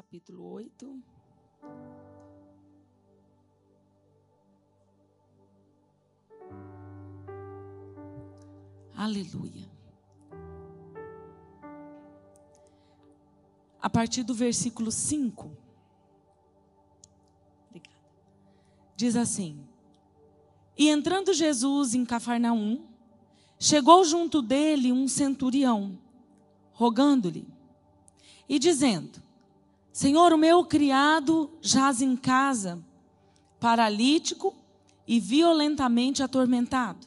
Capítulo 8. Aleluia. A partir do versículo 5. Obrigada. Diz assim: E entrando Jesus em Cafarnaum, chegou junto dele um centurião, rogando-lhe e dizendo: Senhor, o meu criado jaz em casa, paralítico e violentamente atormentado.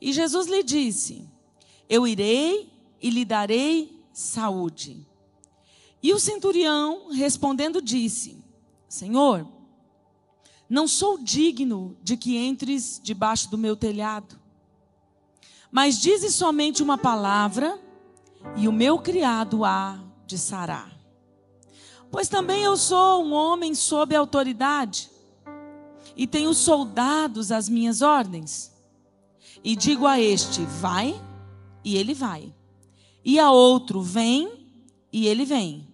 E Jesus lhe disse: Eu irei e lhe darei saúde. E o centurião, respondendo, disse: Senhor, não sou digno de que entres debaixo do meu telhado, mas dize somente uma palavra, e o meu criado há de sarar. Pois também eu sou um homem sob autoridade, e tenho soldados às minhas ordens. E digo a este: vai, e ele vai. E a outro: vem, e ele vem.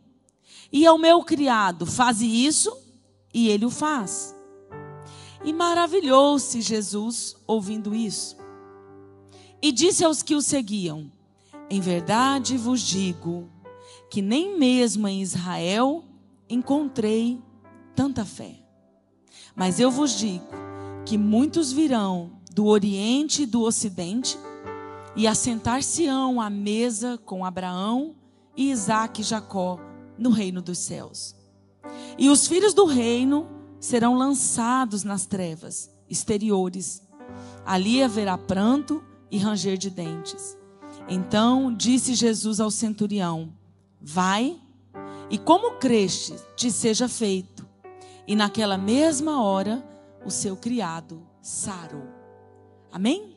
E ao meu criado: faze isso, e ele o faz. E maravilhou-se Jesus ouvindo isso. E disse aos que o seguiam: Em verdade vos digo que nem mesmo em Israel encontrei tanta fé. Mas eu vos digo que muitos virão do Oriente e do Ocidente e assentar-se-ão à mesa com Abraão e Isaque e Jacó no reino dos céus. E os filhos do reino serão lançados nas trevas exteriores. Ali haverá pranto e ranger de dentes. Então disse Jesus ao centurião: Vai, e como creste, te seja feito. E naquela mesma hora, o seu criado sarou. Amém?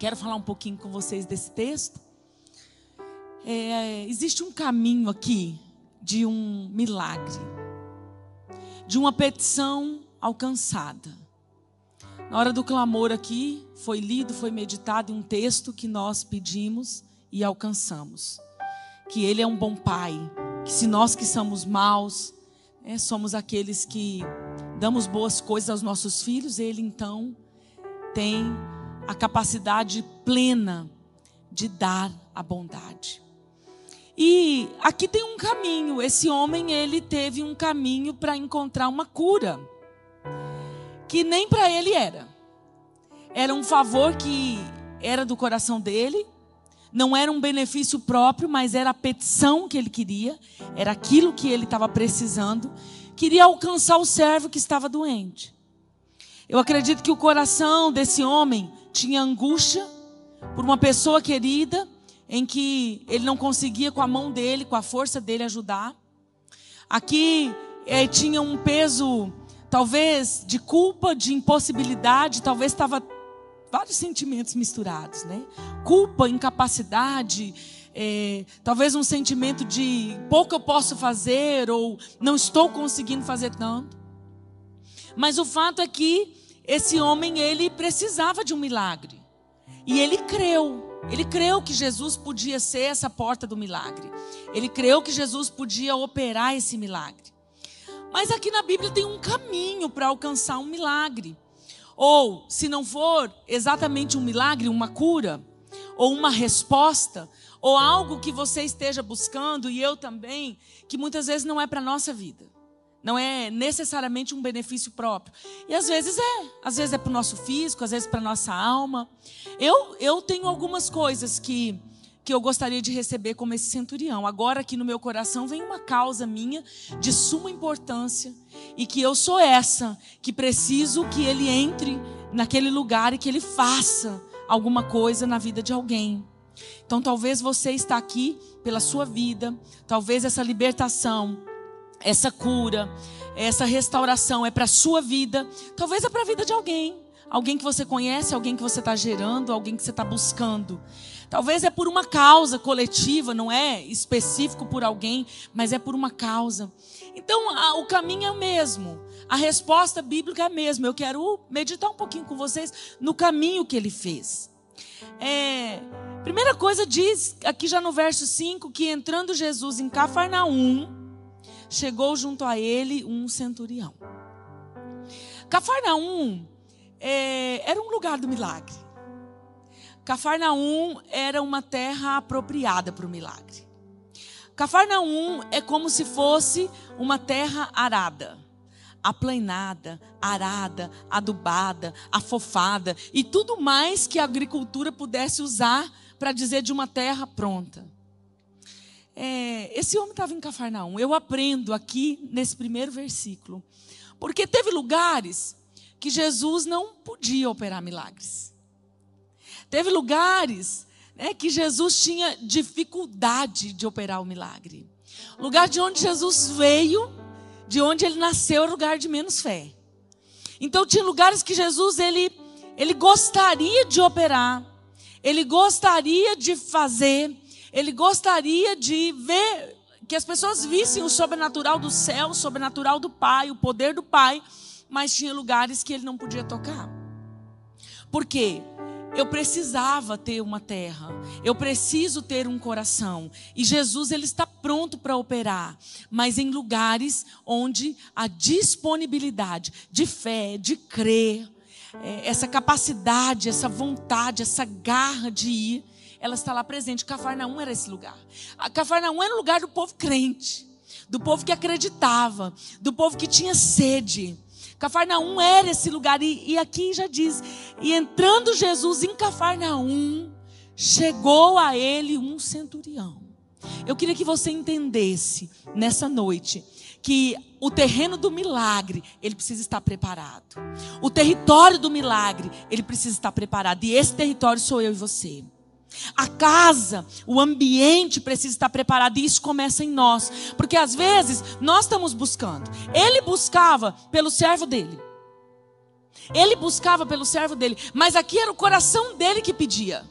Quero falar um pouquinho com vocês desse texto. É, existe um caminho aqui de um milagre, de uma petição alcançada. Na hora do clamor aqui, foi lido, foi meditado um texto que nós pedimos e alcançamos. Que Ele é um bom Pai, que se nós que somos maus, né, somos aqueles que damos boas coisas aos nossos filhos, Ele então tem a capacidade plena de dar a bondade. E aqui tem um caminho. Esse homem, ele teve um caminho para encontrar uma cura. Que nem para ele era. Era um favor que era do coração dele. Não era um benefício próprio, mas era a petição que ele queria. Era aquilo que ele estava precisando. Queria alcançar o servo que estava doente. Eu acredito que o coração desse homem tinha angústia por uma pessoa querida em que ele não conseguia com a mão dele, com a força dele ajudar. Aqui é, tinha um peso, talvez, de culpa, de impossibilidade, talvez estava vários sentimentos misturados, né? Culpa, incapacidade, é, talvez um sentimento de pouco eu posso fazer ou não estou conseguindo fazer tanto. Mas o fato é que esse homem ele precisava de um milagre e ele creu. Ele creu que Jesus podia ser essa porta do milagre. Ele creu que Jesus podia operar esse milagre. Mas aqui na Bíblia tem um caminho para alcançar um milagre. Ou, se não for exatamente um milagre, uma cura, ou uma resposta, ou algo que você esteja buscando e eu também, que muitas vezes não é para a nossa vida. Não é necessariamente um benefício próprio. E às vezes é. Às vezes é para o nosso físico, às vezes para a nossa alma. Eu, eu tenho algumas coisas que, que eu gostaria de receber como esse centurião. Agora aqui no meu coração vem uma causa minha de suma importância. E que eu sou essa que preciso que ele entre naquele lugar e que ele faça alguma coisa na vida de alguém. Então talvez você está aqui pela sua vida, talvez essa libertação essa cura, essa restauração é para sua vida, talvez é para a vida de alguém. Alguém que você conhece, alguém que você está gerando, alguém que você está buscando. Talvez é por uma causa coletiva, não é específico por alguém, mas é por uma causa. Então, a, o caminho é o mesmo. A resposta bíblica é a mesma. Eu quero meditar um pouquinho com vocês no caminho que ele fez. É, primeira coisa diz, aqui já no verso 5, que entrando Jesus em Cafarnaum, chegou junto a ele um centurião. Cafarnaum é, era um lugar do milagre. Cafarnaum era uma terra apropriada para o milagre. Cafarnaum é como se fosse uma terra arada, aplanada, arada, adubada, afofada e tudo mais que a agricultura pudesse usar para dizer de uma terra pronta. É, esse homem estava em Cafarnaum. Eu aprendo aqui nesse primeiro versículo, porque teve lugares que Jesus não podia operar milagres. Teve lugares né, que Jesus tinha dificuldade de operar o milagre. Lugar de onde Jesus veio, de onde ele nasceu, era lugar de menos fé. Então tinha lugares que Jesus ele, ele gostaria de operar, ele gostaria de fazer, ele gostaria de ver que as pessoas vissem o sobrenatural do céu, o sobrenatural do Pai, o poder do Pai mas tinha lugares que ele não podia tocar. Por quê? Eu precisava ter uma terra, eu preciso ter um coração. E Jesus ele está pronto para operar, mas em lugares onde a disponibilidade de fé, de crer, é, essa capacidade, essa vontade, essa garra de ir, ela está lá presente. Cafarnaum era esse lugar. A Cafarnaum era o lugar do povo crente, do povo que acreditava, do povo que tinha sede. Cafarnaum era esse lugar. E, e aqui já diz: e entrando Jesus em Cafarnaum, chegou a ele um centurião. Eu queria que você entendesse nessa noite que o terreno do milagre, ele precisa estar preparado. O território do milagre, ele precisa estar preparado. E esse território sou eu e você. A casa, o ambiente precisa estar preparado e isso começa em nós, porque às vezes nós estamos buscando. Ele buscava pelo servo dele. Ele buscava pelo servo dele, mas aqui era o coração dele que pedia.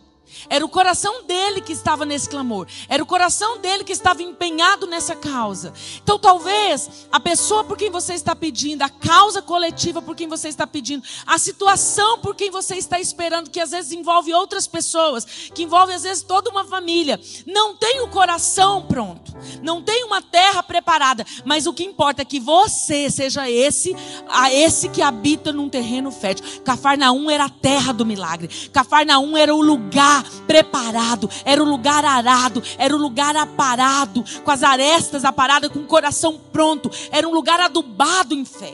Era o coração dele que estava nesse clamor. Era o coração dele que estava empenhado nessa causa. Então, talvez a pessoa por quem você está pedindo, a causa coletiva por quem você está pedindo, a situação por quem você está esperando, que às vezes envolve outras pessoas, que envolve às vezes toda uma família, não tem o coração pronto, não tem uma terra preparada. Mas o que importa é que você seja esse, a esse que habita num terreno fértil. Cafarnaum era a terra do milagre. Cafarnaum era o lugar preparado, era o lugar arado, era o lugar aparado, com as arestas aparadas, com o coração pronto, era um lugar adubado em fé.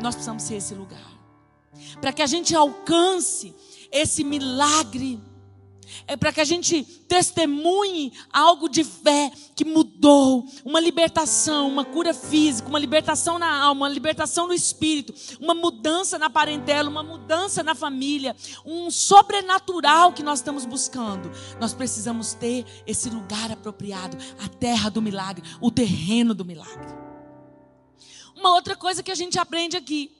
Nós precisamos ser esse lugar. Para que a gente alcance esse milagre é para que a gente testemunhe algo de fé que mudou, uma libertação, uma cura física, uma libertação na alma, uma libertação no espírito, uma mudança na parentela, uma mudança na família, um sobrenatural que nós estamos buscando. Nós precisamos ter esse lugar apropriado, a terra do milagre, o terreno do milagre. Uma outra coisa que a gente aprende aqui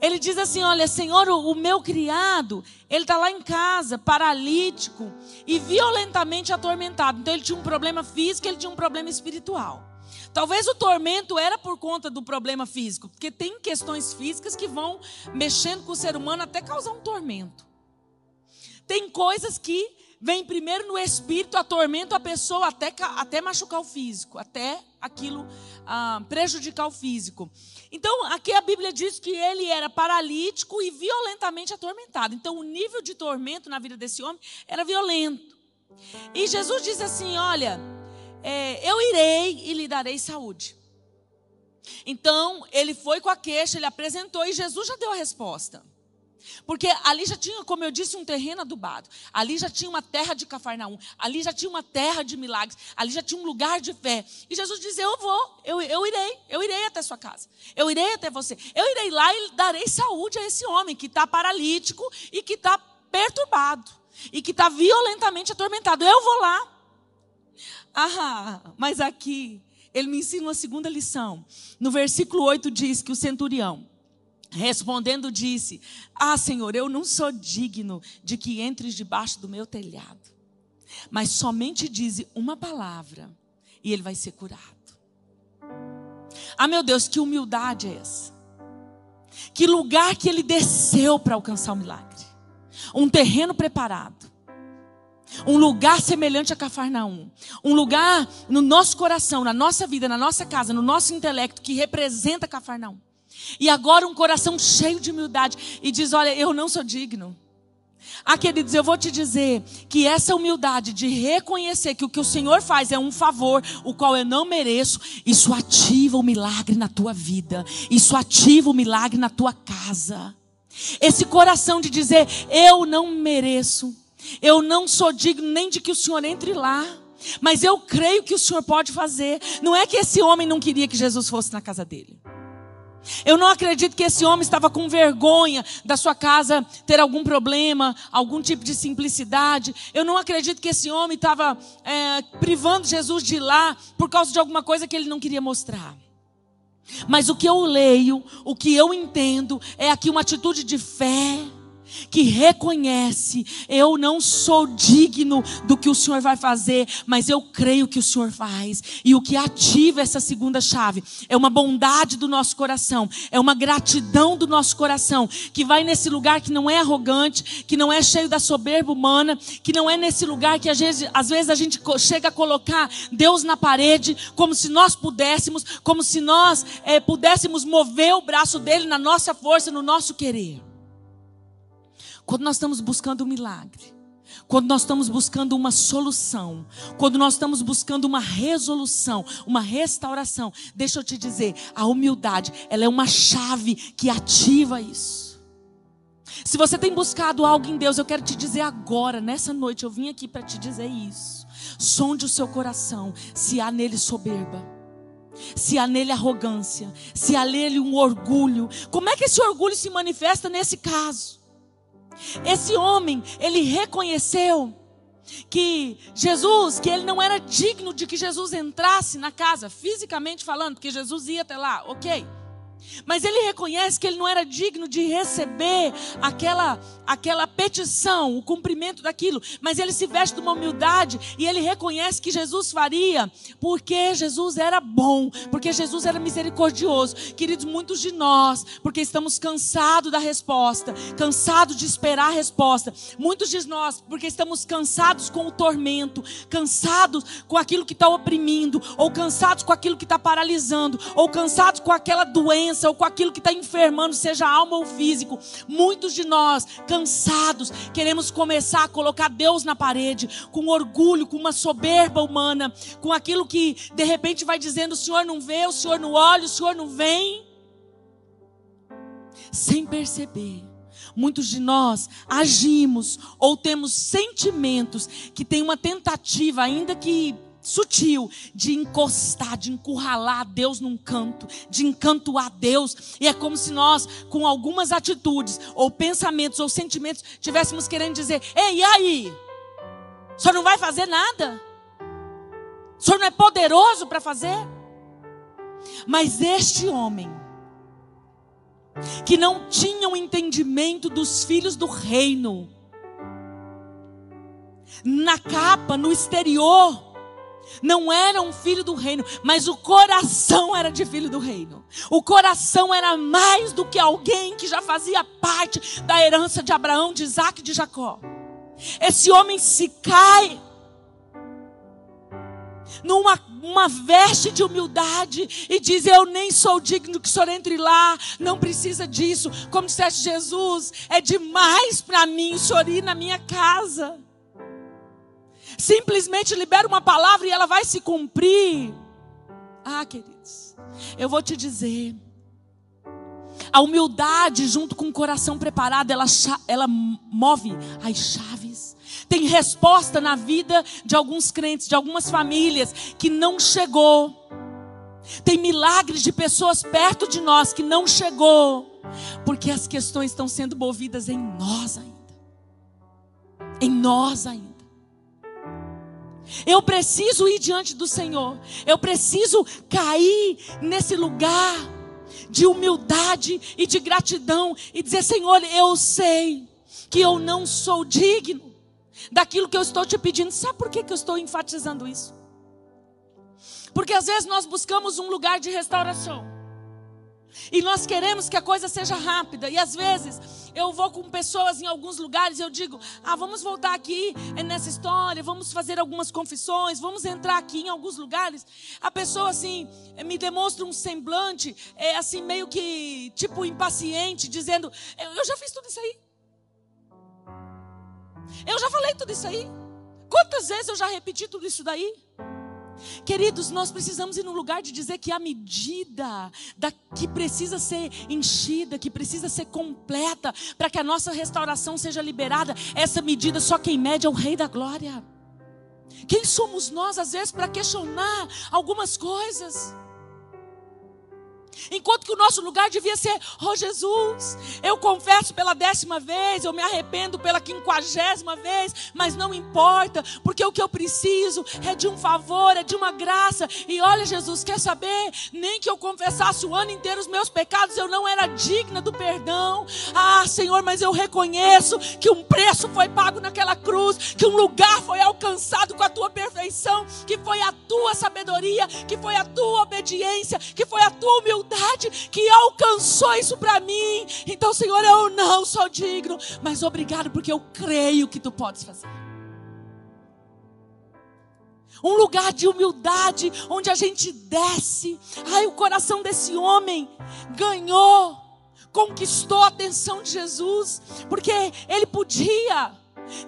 ele diz assim: Olha, Senhor, o, meu criado, ele está lá em casa, paralítico e violentamente atormentado. Então, ele tinha um problema físico, ele tinha um problema espiritual. Talvez o tormento era por conta do problema físico, porque tem questões físicas que vão mexendo com o ser humano até causar um tormento. Tem coisas que vêm primeiro no espírito, atormentam a pessoa até, até machucar o físico, até aquilo ah, prejudicar o físico. Então, aqui a Bíblia diz que ele era paralítico e violentamente atormentado. Então, o nível de tormento na vida desse homem era violento. E Jesus diz assim: Olha, é, eu irei e lhe darei saúde. Então, ele foi com a queixa, ele apresentou e Jesus já deu a resposta. Porque ali já tinha, como eu disse, um terreno adubado. Ali já tinha uma terra de Cafarnaum. Ali já tinha uma terra de milagres. Ali já tinha um lugar de fé. E Jesus diz: Eu vou, eu, eu irei, até sua casa. Eu irei até você. Eu irei lá e darei saúde a esse homem que está paralítico e que está perturbado. E que está violentamente atormentado. Eu vou lá. Ah, mas aqui ele me ensina uma segunda lição. No versículo 8 diz que o centurião, respondendo, disse: Ah, Senhor, eu não sou digno de que entres debaixo do meu telhado, mas somente dize uma palavra e ele vai ser curado. Ah, meu Deus, que humildade é essa? Que lugar que ele desceu para alcançar o milagre. Um terreno preparado. Um lugar semelhante a Cafarnaum. Um lugar no nosso coração, na nossa vida, na nossa casa, no nosso intelecto, que representa Cafarnaum. E agora um coração cheio de humildade e diz: Olha, eu não sou digno. Ah, queridos, eu vou te dizer que essa humildade de reconhecer que o que o Senhor faz é um favor, o qual eu não mereço, isso ativa o milagre na tua vida, isso ativa o milagre na tua casa. Esse coração de dizer, eu não mereço, eu não sou digno nem de que o Senhor entre lá, mas eu creio que o Senhor pode fazer. Não é que esse homem não queria que Jesus fosse na casa dele. Eu não acredito que esse homem estava com vergonha da sua casa ter algum problema, algum tipo de simplicidade. Eu não acredito que esse homem estava é, privando Jesus de ir lá por causa de alguma coisa que ele não queria mostrar. Mas o que eu leio, o que eu entendo, é aqui uma atitude de fé que reconhece: eu não sou digno do que o Senhor vai fazer, mas eu creio que o Senhor faz. E o que ativa essa segunda chave é uma bondade do nosso coração, é uma gratidão do nosso coração, que vai nesse lugar que não é arrogante, que não é cheio da soberba humana, que não é nesse lugar que às vezes, às vezes a gente chega a colocar Deus na parede, como se nós pudéssemos, como se nós é, pudéssemos mover o braço dele na nossa força, no nosso querer. Quando nós estamos buscando um milagre, quando nós estamos buscando uma solução, quando nós estamos buscando uma resolução, uma restauração, deixa eu te dizer, a humildade, ela é uma chave que ativa isso. Se você tem buscado algo em Deus, eu quero te dizer agora, nessa noite, eu vim aqui para te dizer isso. Sonde o seu coração, se há nele soberba se há nele arrogância, se há nele um orgulho. Como é que esse orgulho se manifesta nesse caso? Esse homem, ele reconheceu que Jesus, que ele não era digno de que Jesus entrasse na casa, fisicamente falando, porque Jesus ia até lá, ok. Mas ele reconhece que ele não era digno de receber aquela, aquela petição, o cumprimento daquilo. Mas ele se veste de uma humildade e ele reconhece que Jesus faria porque Jesus era bom, porque Jesus era misericordioso. Queridos, muitos de nós, porque estamos cansados da resposta, cansados de esperar a resposta. Muitos de nós, porque estamos cansados com o tormento, cansados com aquilo que está oprimindo, ou cansados com aquilo que está paralisando, ou cansados com aquela doença doença ou com aquilo que está enfermando, seja alma ou físico. Muitos de nós, cansados, queremos começar a colocar Deus na parede, com orgulho, com uma soberba humana, com aquilo que de repente vai dizendo: o Senhor não vê, o Senhor não olha, o Senhor não vem. Sem perceber. Muitos de nós agimos ou temos sentimentos que tem uma tentativa, ainda que sutil de encostar, de encurralar Deus num canto, de encantoar Deus. E é como se nós, com algumas atitudes, ou pensamentos, ou sentimentos, tivéssemos querendo dizer: Ei, e aí? O senhor não vai fazer nada? O senhor não é poderoso para fazer? Mas este homem, que não tinha o um entendimento dos filhos do reino, na capa, no exterior, não era um filho do reino, mas o coração era de filho do reino. O coração era mais do que alguém que já fazia parte da herança de Abraão, de Isaac e de Jacó. Esse homem se cai numa uma veste de humildade e diz: Eu nem sou digno que o senhor entre lá, não precisa disso. Como disseste Jesus, é demais para mim o senhor ir na minha casa simplesmente libera uma palavra e ela vai se cumprir. Ah, queridos, eu vou te dizer. A humildade, junto com o coração preparado, ela, ela move as chaves. Tem resposta na vida de alguns crentes, de algumas famílias que não chegou. Tem milagres de pessoas perto de nós que não chegou, porque as questões estão sendo movidas em nós ainda. Em nós ainda. Eu preciso ir diante do Senhor. Eu preciso cair nesse lugar de humildade e de gratidão e dizer: Senhor, eu sei que eu não sou digno daquilo que eu estou te pedindo. Sabe por que, que eu estou enfatizando isso? Porque às vezes nós buscamos um lugar de restauração. E nós queremos que a coisa seja rápida. E às vezes eu vou com pessoas em alguns lugares eu digo: ah, vamos voltar aqui nessa história, vamos fazer algumas confissões, vamos entrar aqui em alguns lugares. A pessoa assim me demonstra um semblante, é, assim, meio que tipo impaciente, dizendo: eu já fiz tudo isso aí. Eu já falei tudo isso aí. Quantas vezes eu já repeti tudo isso daí? Queridos, nós precisamos ir no lugar de dizer que a medida da, que precisa ser enchida, que precisa ser completa, para que a nossa restauração seja liberada, essa medida só quem mede é o Rei da Glória. Quem somos nós, às vezes, para questionar algumas coisas? Enquanto que o nosso lugar devia ser, oh Jesus, eu confesso pela décima vez, eu me arrependo pela quinquagésima vez, mas não importa, porque o que eu preciso é de um favor, é de uma graça. E olha, Jesus, quer saber? Nem que eu confessasse o ano inteiro os meus pecados, eu não era digna do perdão. Ah, Senhor, mas eu reconheço que um preço foi pago naquela cruz, que um lugar foi alcançado com a tua perfeição, que foi a tua sabedoria, que foi a tua obediência, que foi a tua humildade que alcançou isso para mim. Então, Senhor, eu não sou digno, mas obrigado porque eu creio que tu podes fazer. Um lugar de humildade, onde a gente desce. Ai, o coração desse homem ganhou, conquistou a atenção de Jesus, porque ele podia,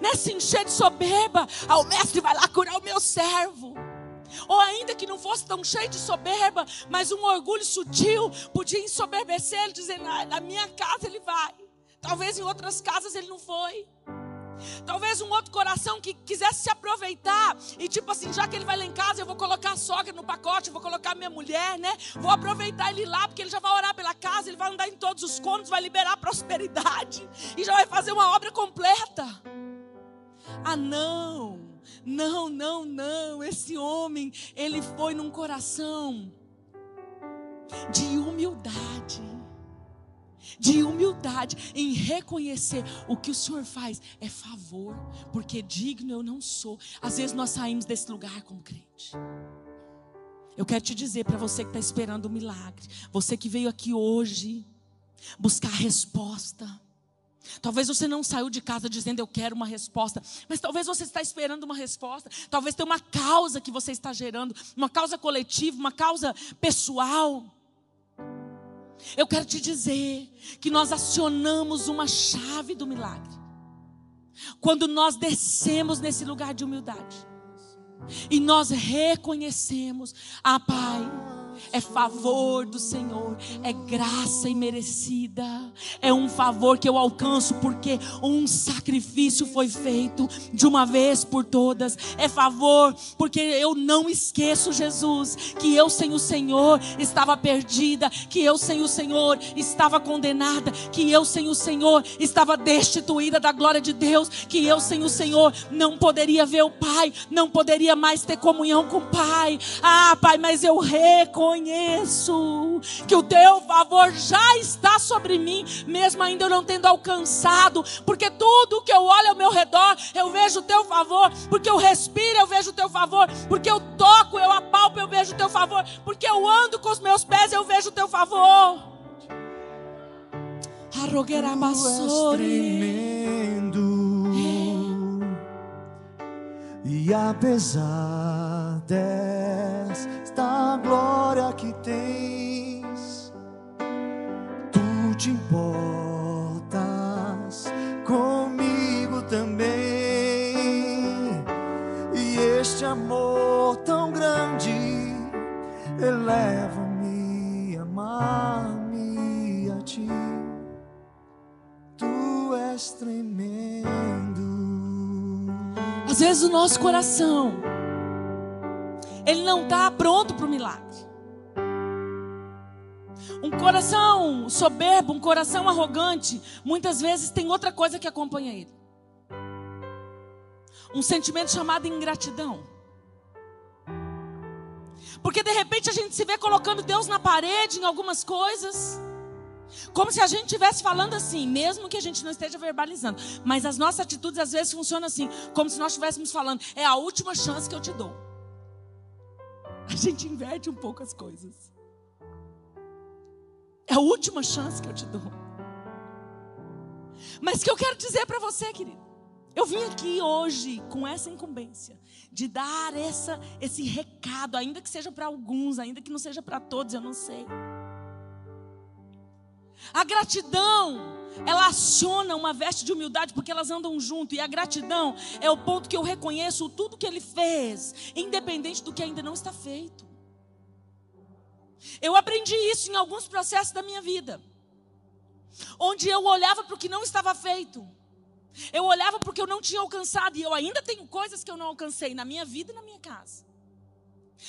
né, se encher de soberba. Ah, o mestre vai lá curar o meu servo. Ou ainda que não fosse tão cheio de soberba, mas um orgulho sutil podia ensoberbecer ele, dizendo: na minha casa ele vai. Talvez em outras casas ele não foi. Talvez um outro coração que quisesse se aproveitar e tipo assim, já que ele vai lá em casa, eu vou colocar a sogra no pacote, eu vou colocar minha mulher, né? Vou aproveitar ele lá, porque ele já vai orar pela casa, ele vai andar em todos os cômodos, vai liberar prosperidade e já vai fazer uma obra completa. Ah, não. Não, não, não. Esse homem, ele foi num coração de humildade. De humildade em reconhecer o que o Senhor faz é favor, porque digno eu não sou. Às vezes nós saímos desse lugar como crente. Eu quero te dizer para você que está esperando o um milagre, você que veio aqui hoje buscar resposta Talvez você não saiu de casa dizendo eu quero uma resposta, mas talvez você está esperando uma resposta. Talvez tenha uma causa que você está gerando, uma causa coletiva, uma causa pessoal. Eu quero te dizer que nós acionamos uma chave do milagre. Quando nós descemos nesse lugar de humildade e nós reconhecemos, ah, Pai, é favor do Senhor, é graça imerecida, é um favor que eu alcanço porque um sacrifício foi feito de uma vez por todas, é favor porque eu não esqueço, Jesus, que eu sem o Senhor estava perdida, que eu sem o Senhor estava condenada, que eu sem o Senhor estava destituída da glória de Deus, que eu sem o Senhor não poderia ver o Pai, não poderia mais ter comunhão com o Pai. Ah, Pai, mas eu reconheço reconheço que o teu favor já está sobre mim, mesmo ainda eu não tendo alcançado, porque tudo que eu olho ao meu redor, eu vejo o teu favor, porque eu respiro, eu vejo o teu favor, porque eu toco, eu apalpo, eu vejo o teu favor, porque eu ando com os meus pés, eu vejo o teu favor. Arrogueira tremendo. E apesar desta glória que tens, tu te importas comigo também. E este amor tão grande eleva-me a amar-me a ti. Tu és tremendo. Às vezes o nosso coração, ele não está pronto para o milagre. Um coração soberbo, um coração arrogante, muitas vezes tem outra coisa que acompanha ele. Um sentimento chamado ingratidão. Porque de repente a gente se vê colocando Deus na parede em algumas coisas. Como se a gente estivesse falando assim, mesmo que a gente não esteja verbalizando. Mas as nossas atitudes às vezes funcionam assim, como se nós estivéssemos falando, é a última chance que eu te dou. A gente inverte um pouco as coisas. É a última chance que eu te dou. Mas que eu quero dizer para você, querido. Eu vim aqui hoje com essa incumbência de dar essa, esse recado, ainda que seja para alguns, ainda que não seja para todos, eu não sei. A gratidão, ela aciona uma veste de humildade porque elas andam junto. E a gratidão é o ponto que eu reconheço tudo que ele fez, independente do que ainda não está feito. Eu aprendi isso em alguns processos da minha vida, onde eu olhava para o que não estava feito. Eu olhava porque eu não tinha alcançado, e eu ainda tenho coisas que eu não alcancei na minha vida e na minha casa.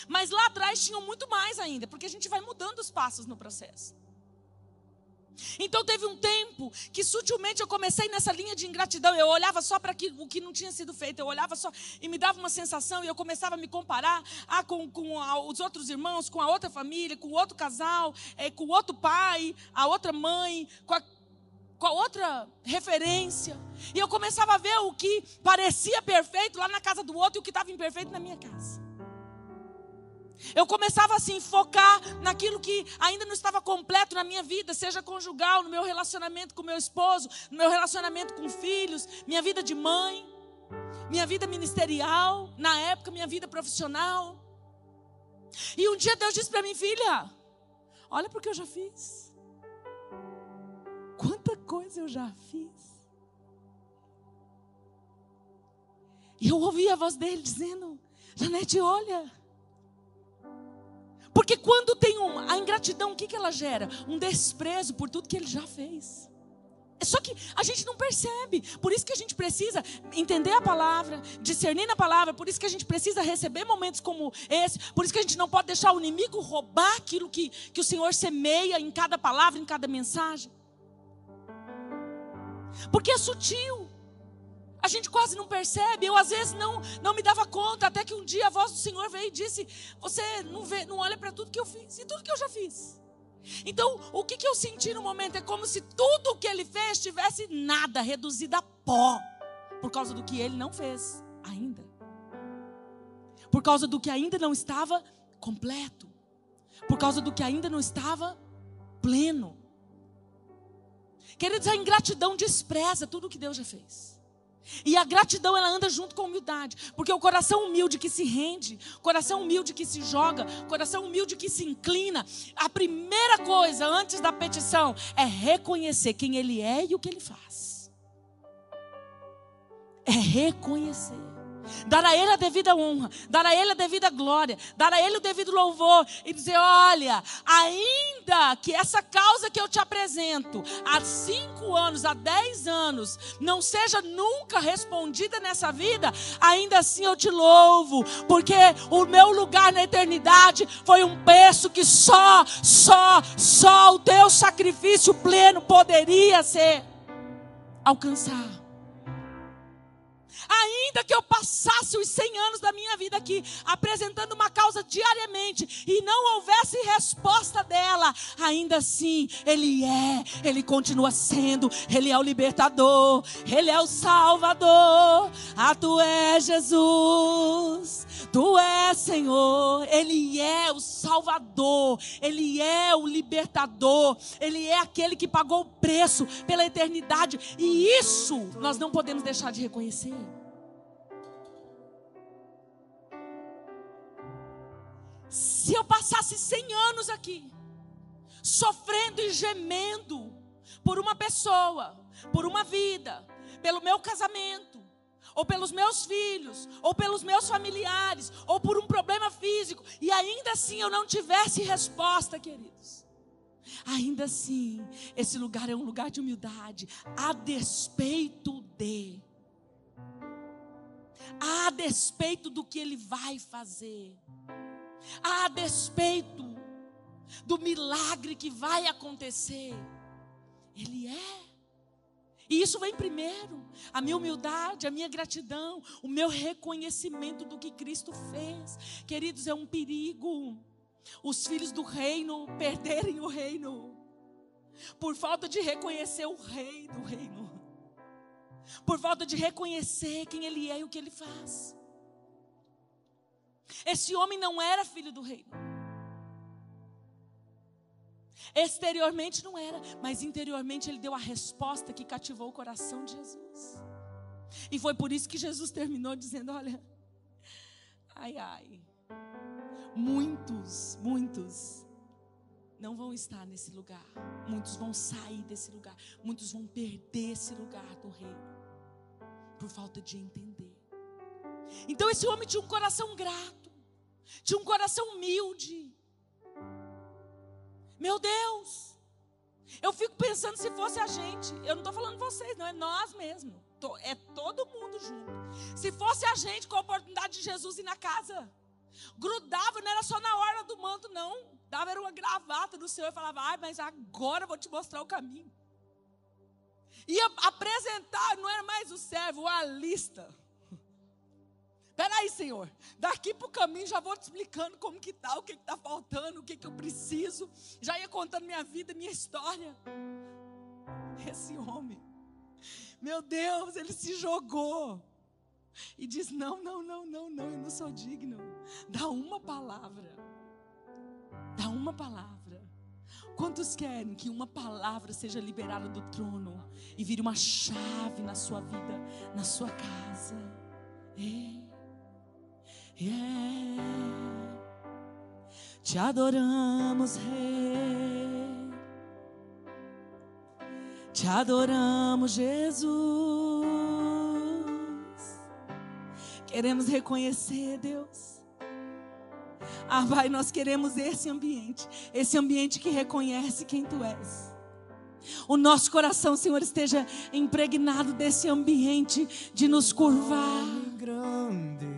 Mas lá atrás tinham muito mais ainda, porque a gente vai mudando os passos no processo. Então teve um tempo que sutilmente eu comecei nessa linha de ingratidão. Eu olhava só para o que não tinha sido feito. Eu olhava só e me dava uma sensação e eu começava a me comparar ah, com, com a, os outros irmãos, com a outra família, com o outro casal, é, com o outro pai, a outra mãe, com a, com a outra referência. E eu começava a ver o que parecia perfeito lá na casa do outro e o que estava imperfeito na minha casa. Eu começava assim, focar naquilo que ainda não estava completo na minha vida, seja conjugal, no meu relacionamento com meu esposo, no meu relacionamento com filhos, minha vida de mãe, minha vida ministerial, na época, minha vida profissional. E um dia Deus disse para mim, filha, olha porque eu já fiz. Quanta coisa eu já fiz. E eu ouvi a voz dele dizendo: Janete, olha. Porque quando tem um, a ingratidão, o que, que ela gera? Um desprezo por tudo que ele já fez. É só que a gente não percebe. Por isso que a gente precisa entender a palavra, discernir na palavra. Por isso que a gente precisa receber momentos como esse. Por isso que a gente não pode deixar o inimigo roubar aquilo que, que o Senhor semeia em cada palavra, em cada mensagem. Porque é sutil. A gente quase não percebe. Eu às vezes não, não me dava conta, até que um dia a voz do Senhor veio e disse: Você não, vê, não olha para tudo que eu fiz e tudo que eu já fiz. Então, o que, que eu senti no momento é como se tudo o que ele fez tivesse nada, reduzido a pó, por causa do que ele não fez ainda, por causa do que ainda não estava completo, por causa do que ainda não estava pleno. Queridos, a ingratidão despreza tudo o que Deus já fez. E a gratidão ela anda junto com a humildade, porque o coração humilde que se rende, coração humilde que se joga, coração humilde que se inclina, a primeira coisa antes da petição é reconhecer quem ele é e o que ele faz. É reconhecer dar a Ele a devida honra, dar a Ele a devida glória, dar a Ele o devido louvor e dizer: olha, ainda que essa causa que eu te apresento há cinco anos, há dez anos, não seja nunca respondida nessa vida, ainda assim eu te louvo, porque o meu lugar na eternidade foi um preço que só, só, só o teu sacrifício pleno poderia ser alcançar. Ainda que eu passasse os 100 anos da minha vida aqui apresentando uma causa diariamente e não houvesse resposta dela, ainda assim Ele é, Ele continua sendo, Ele é o libertador, Ele é o salvador. Ah, Tu és Jesus, Tu és Senhor, Ele é o salvador, Ele é o libertador, Ele é aquele que pagou o preço pela eternidade e isso nós não podemos deixar de reconhecer. Se eu passasse 100 anos aqui, sofrendo e gemendo por uma pessoa, por uma vida, pelo meu casamento, ou pelos meus filhos, ou pelos meus familiares, ou por um problema físico, e ainda assim eu não tivesse resposta, queridos. Ainda assim, esse lugar é um lugar de humildade, a despeito de, a despeito do que Ele vai fazer a despeito do milagre que vai acontecer, Ele é. E isso vem primeiro. A minha humildade, a minha gratidão, o meu reconhecimento do que Cristo fez. Queridos, é um perigo os filhos do reino perderem o reino por falta de reconhecer o rei do reino. Por falta de reconhecer quem ele é e o que ele faz. Esse homem não era filho do reino. Exteriormente não era, mas interiormente ele deu a resposta que cativou o coração de Jesus. E foi por isso que Jesus terminou dizendo: Olha, ai, ai, muitos, muitos não vão estar nesse lugar, muitos vão sair desse lugar, muitos vão perder esse lugar do reino, por falta de entender. Então esse homem tinha um coração grato, tinha um coração humilde, meu Deus, eu fico pensando se fosse a gente, eu não estou falando vocês, não, é nós mesmos, é todo mundo junto. Se fosse a gente com a oportunidade de Jesus ir na casa, grudava, não era só na hora do manto, não, dava era uma gravata no Senhor e falava, ai, mas agora eu vou te mostrar o caminho. Ia apresentar, não era mais o servo, a lista. Peraí, Senhor, daqui para o caminho já vou te explicando como que está, o que está faltando, o que, que eu preciso. Já ia contando minha vida, minha história. Esse homem, meu Deus, ele se jogou. E diz: Não, não, não, não, não, eu não sou digno. Dá uma palavra. Dá uma palavra. Quantos querem que uma palavra seja liberada do trono e vire uma chave na sua vida, na sua casa? É. Yeah. Te adoramos, Rei. Te adoramos, Jesus. Queremos reconhecer, Deus. Ah, Pai, nós queremos esse ambiente, esse ambiente que reconhece quem Tu és. O nosso coração, Senhor, esteja impregnado desse ambiente de nos curvar. Grande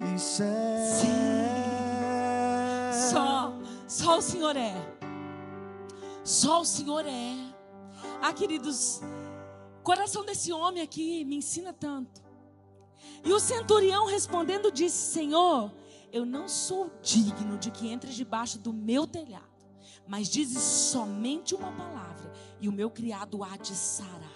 Isso é. Sim. Só, só o Senhor é. Só o Senhor é. Ah, queridos, o coração desse homem aqui me ensina tanto. E o centurião respondendo disse: Senhor, eu não sou digno de que entres debaixo do meu telhado, mas dizes somente uma palavra, e o meu criado há de sarar.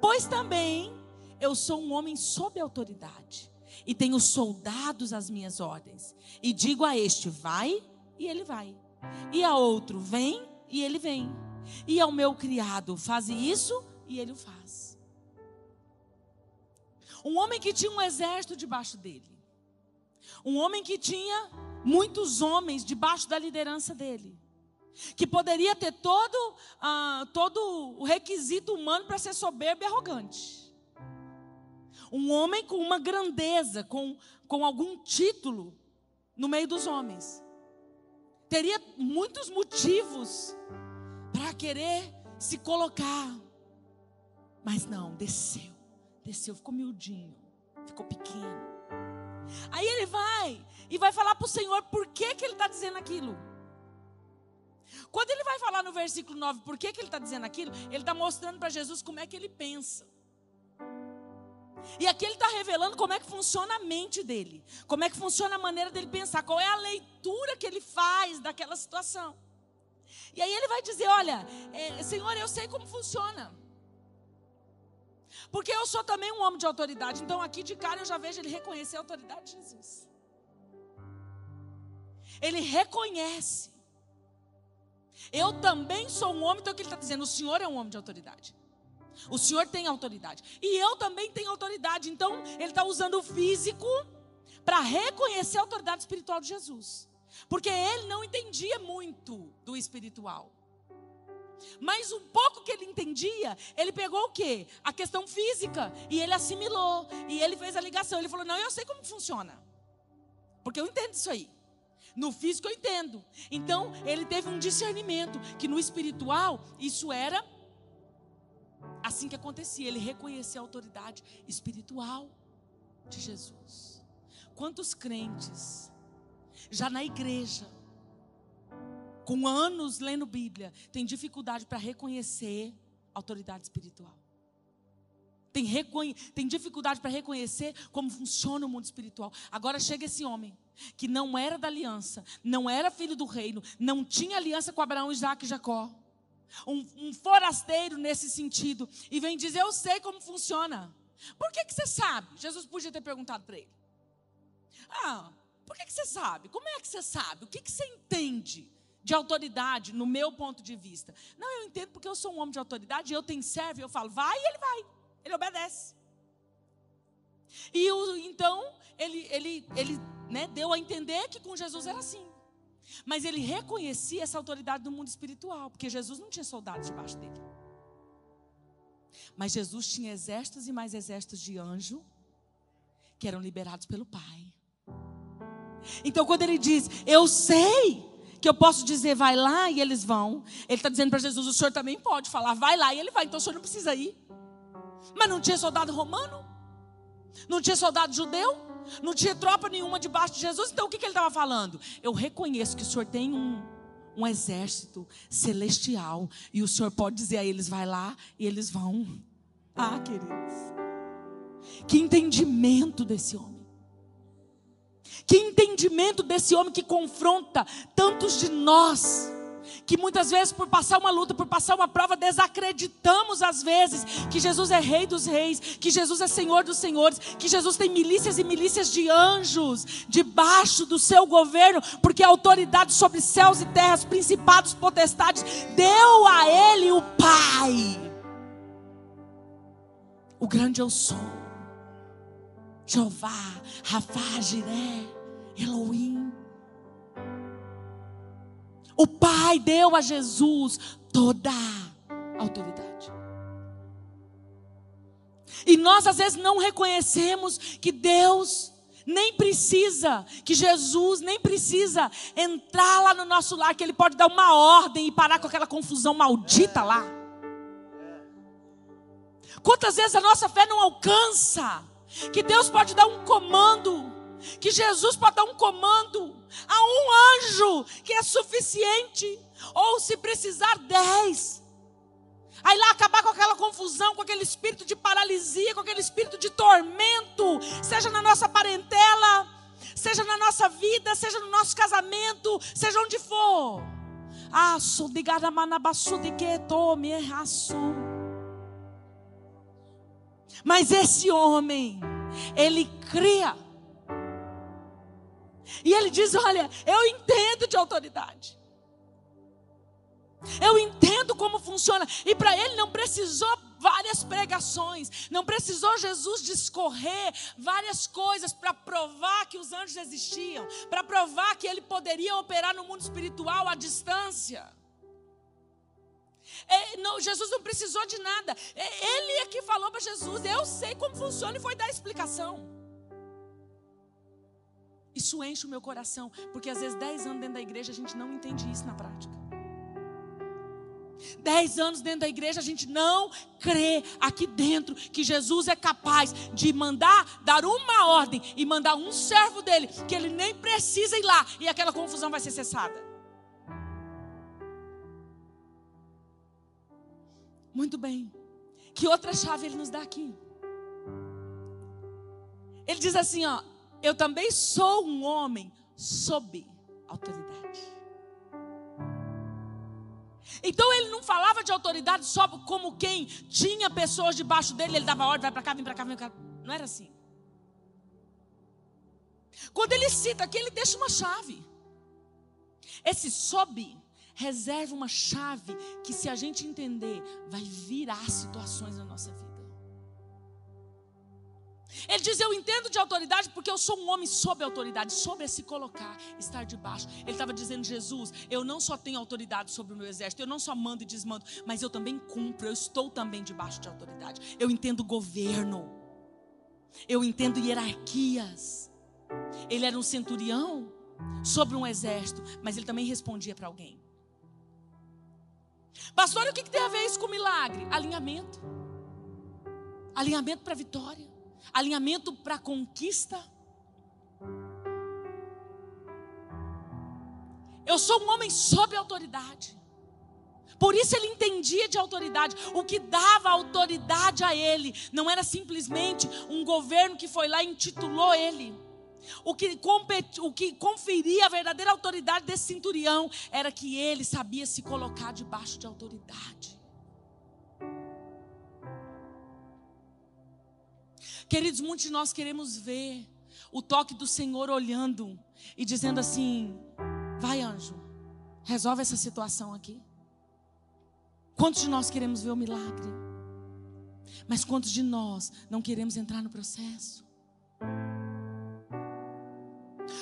Pois também eu sou um homem sob autoridade e tenho soldados às minhas ordens. E digo a este: vai, e ele vai. E a outro: vem, e ele vem. E ao meu criado: faz isso, e ele o faz. Um homem que tinha um exército debaixo dele. Um homem que tinha muitos homens debaixo da liderança dele. Que poderia ter todo, uh, todo o requisito humano para ser soberbo e arrogante um homem com uma grandeza, com, com algum título no meio dos homens. Teria muitos motivos para querer se colocar. Mas não, desceu. Desceu, ficou miudinho, ficou pequeno. Aí ele vai e vai falar para o Senhor por que, que ele está dizendo aquilo. Quando ele vai falar no versículo 9 por que, que ele está dizendo aquilo, ele está mostrando para Jesus como é que ele pensa. E aqui ele está revelando como é que funciona a mente dele, como é que funciona a maneira dele pensar, qual é a leitura que ele faz daquela situação. E aí ele vai dizer: Olha, é, Senhor, eu sei como funciona. Porque eu sou também um homem de autoridade. Então aqui de cara eu já vejo ele reconhecer a autoridade de Jesus. Ele reconhece. Eu também sou um homem, então o que ele está dizendo? O Senhor é um homem de autoridade. O Senhor tem autoridade. E eu também tenho autoridade. Então, ele está usando o físico para reconhecer a autoridade espiritual de Jesus. Porque ele não entendia muito do espiritual. Mas um pouco que ele entendia, ele pegou o quê? A questão física. E ele assimilou. E ele fez a ligação. Ele falou: Não, eu sei como funciona. Porque eu entendo isso aí. No físico eu entendo. Então, ele teve um discernimento que no espiritual isso era assim que acontecia. Ele reconhecia a autoridade espiritual de Jesus. Quantos crentes já na igreja com anos lendo Bíblia, tem dificuldade para reconhecer autoridade espiritual. Tem, tem dificuldade para reconhecer como funciona o mundo espiritual. Agora chega esse homem, que não era da aliança, não era filho do reino, não tinha aliança com Abraão, Isaac e Jacó. Um, um forasteiro nesse sentido. E vem dizer: Eu sei como funciona. Por que, que você sabe? Jesus podia ter perguntado para ele. Ah, por que, que você sabe? Como é que você sabe? O que, que você entende? de autoridade, no meu ponto de vista. Não, eu entendo porque eu sou um homem de autoridade, eu tenho servo, eu falo, vai, e ele vai, ele obedece. E o, então, ele, ele, ele né, deu a entender que com Jesus era assim. Mas ele reconhecia essa autoridade do mundo espiritual, porque Jesus não tinha soldados debaixo dele. Mas Jesus tinha exércitos e mais exércitos de anjo que eram liberados pelo Pai. Então, quando ele diz, Eu sei que eu posso dizer, vai lá e eles vão. Ele está dizendo para Jesus, o senhor também pode falar, vai lá e ele vai. Então o senhor não precisa ir. Mas não tinha soldado romano? Não tinha soldado judeu? Não tinha tropa nenhuma debaixo de Jesus? Então o que, que ele estava falando? Eu reconheço que o senhor tem um, um exército celestial. E o senhor pode dizer a eles, vai lá e eles vão. Ah, queridos. Que entendimento desse homem. Que entendimento desse homem que confronta tantos de nós, que muitas vezes por passar uma luta, por passar uma prova, desacreditamos às vezes que Jesus é rei dos reis, que Jesus é senhor dos senhores, que Jesus tem milícias e milícias de anjos debaixo do seu governo, porque a autoridade sobre céus e terras, principados, potestades, deu a ele o Pai. O grande eu sou. Jeová, Rafa, Jiré. Elohim. O Pai deu a Jesus toda a autoridade. E nós às vezes não reconhecemos que Deus nem precisa, que Jesus nem precisa entrar lá no nosso lar, que Ele pode dar uma ordem e parar com aquela confusão maldita lá. Quantas vezes a nossa fé não alcança, que Deus pode dar um comando que Jesus pode dar um comando a um anjo que é suficiente, ou se precisar, dez. Aí lá acabar com aquela confusão, com aquele espírito de paralisia, com aquele espírito de tormento, seja na nossa parentela, seja na nossa vida, seja no nosso casamento, seja onde for. Ah, Mas esse homem, ele cria e ele diz: Olha, eu entendo de autoridade. Eu entendo como funciona. E para ele não precisou várias pregações, não precisou Jesus discorrer várias coisas para provar que os anjos existiam, para provar que ele poderia operar no mundo espiritual à distância. É, não, Jesus não precisou de nada. É, ele é que falou para Jesus: Eu sei como funciona e foi dar explicação. Isso enche o meu coração, porque às vezes dez anos dentro da igreja a gente não entende isso na prática. Dez anos dentro da igreja a gente não crê aqui dentro que Jesus é capaz de mandar, dar uma ordem e mandar um servo dele, que ele nem precisa ir lá e aquela confusão vai ser cessada. Muito bem. Que outra chave ele nos dá aqui? Ele diz assim, ó, eu também sou um homem sob autoridade. Então ele não falava de autoridade só como quem tinha pessoas debaixo dele, ele dava ordem, vai para cá, vem para cá, vem para cá. Não era assim. Quando ele cita aqui, ele deixa uma chave. Esse sob reserva uma chave que, se a gente entender, vai virar situações na nossa vida. Ele diz: Eu entendo de autoridade porque eu sou um homem sob autoridade, sobre é se colocar, estar debaixo. Ele estava dizendo: Jesus, eu não só tenho autoridade sobre o meu exército, eu não só mando e desmando, mas eu também cumpro, eu estou também debaixo de autoridade. Eu entendo governo, eu entendo hierarquias. Ele era um centurião sobre um exército, mas ele também respondia para alguém. Pastor, o que tem a ver isso com milagre? Alinhamento. Alinhamento para vitória alinhamento para conquista. Eu sou um homem sob autoridade. Por isso ele entendia de autoridade. O que dava autoridade a ele não era simplesmente um governo que foi lá e intitulou ele. O que, competi, o que conferia a verdadeira autoridade desse centurião era que ele sabia se colocar debaixo de autoridade. Queridos, muitos de nós queremos ver o toque do Senhor olhando e dizendo assim: vai, anjo, resolve essa situação aqui. Quantos de nós queremos ver o milagre? Mas quantos de nós não queremos entrar no processo?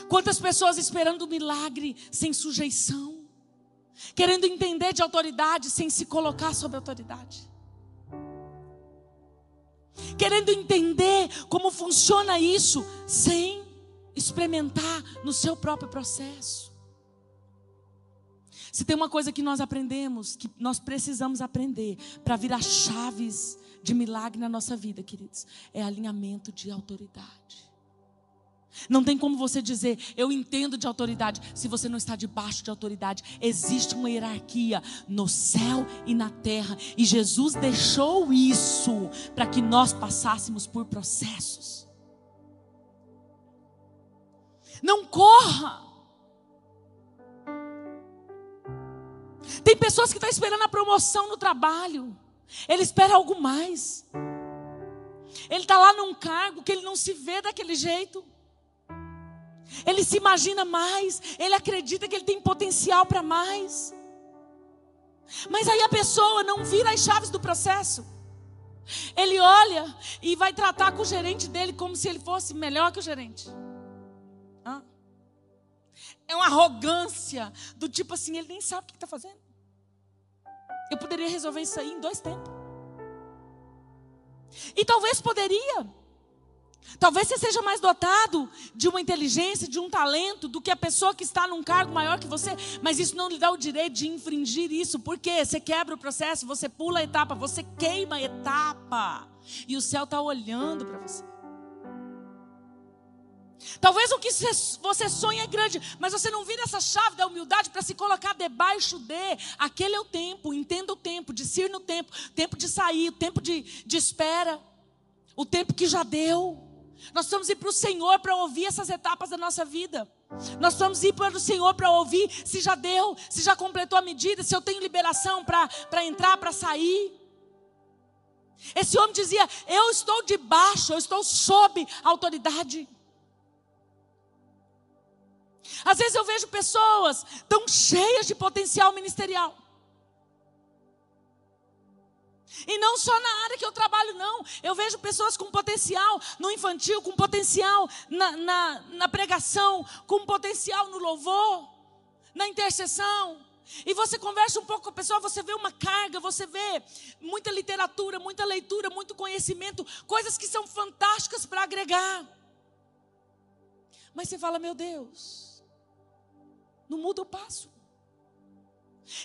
Quantas pessoas esperando o milagre sem sujeição, querendo entender de autoridade sem se colocar sob autoridade? Querendo entender como funciona isso, sem experimentar no seu próprio processo. Se tem uma coisa que nós aprendemos, que nós precisamos aprender para virar chaves de milagre na nossa vida, queridos, é alinhamento de autoridade. Não tem como você dizer, eu entendo de autoridade, se você não está debaixo de autoridade. Existe uma hierarquia no céu e na terra, e Jesus deixou isso para que nós passássemos por processos. Não corra. Tem pessoas que estão esperando a promoção no trabalho, ele espera algo mais. Ele está lá num cargo que ele não se vê daquele jeito. Ele se imagina mais, ele acredita que ele tem potencial para mais. Mas aí a pessoa não vira as chaves do processo. Ele olha e vai tratar com o gerente dele como se ele fosse melhor que o gerente. É uma arrogância do tipo assim, ele nem sabe o que está fazendo. Eu poderia resolver isso aí em dois tempos. E talvez poderia. Talvez você seja mais dotado de uma inteligência, de um talento, do que a pessoa que está num cargo maior que você, mas isso não lhe dá o direito de infringir isso, porque você quebra o processo, você pula a etapa, você queima a etapa, e o céu está olhando para você. Talvez o que você sonha é grande, mas você não vira essa chave da humildade para se colocar debaixo de. Aquele é o tempo, entenda o tempo, discirna o tempo, tempo de sair, tempo de, de espera, o tempo que já deu. Nós precisamos ir para o Senhor para ouvir essas etapas da nossa vida. Nós precisamos ir para o Senhor para ouvir se já deu, se já completou a medida, se eu tenho liberação para entrar, para sair. Esse homem dizia: Eu estou debaixo, eu estou sob autoridade. Às vezes eu vejo pessoas tão cheias de potencial ministerial. E não só na área que eu trabalho, não. Eu vejo pessoas com potencial no infantil, com potencial na, na, na pregação, com potencial no louvor, na intercessão. E você conversa um pouco com a pessoa, você vê uma carga, você vê muita literatura, muita leitura, muito conhecimento, coisas que são fantásticas para agregar. Mas você fala, meu Deus, não muda o passo.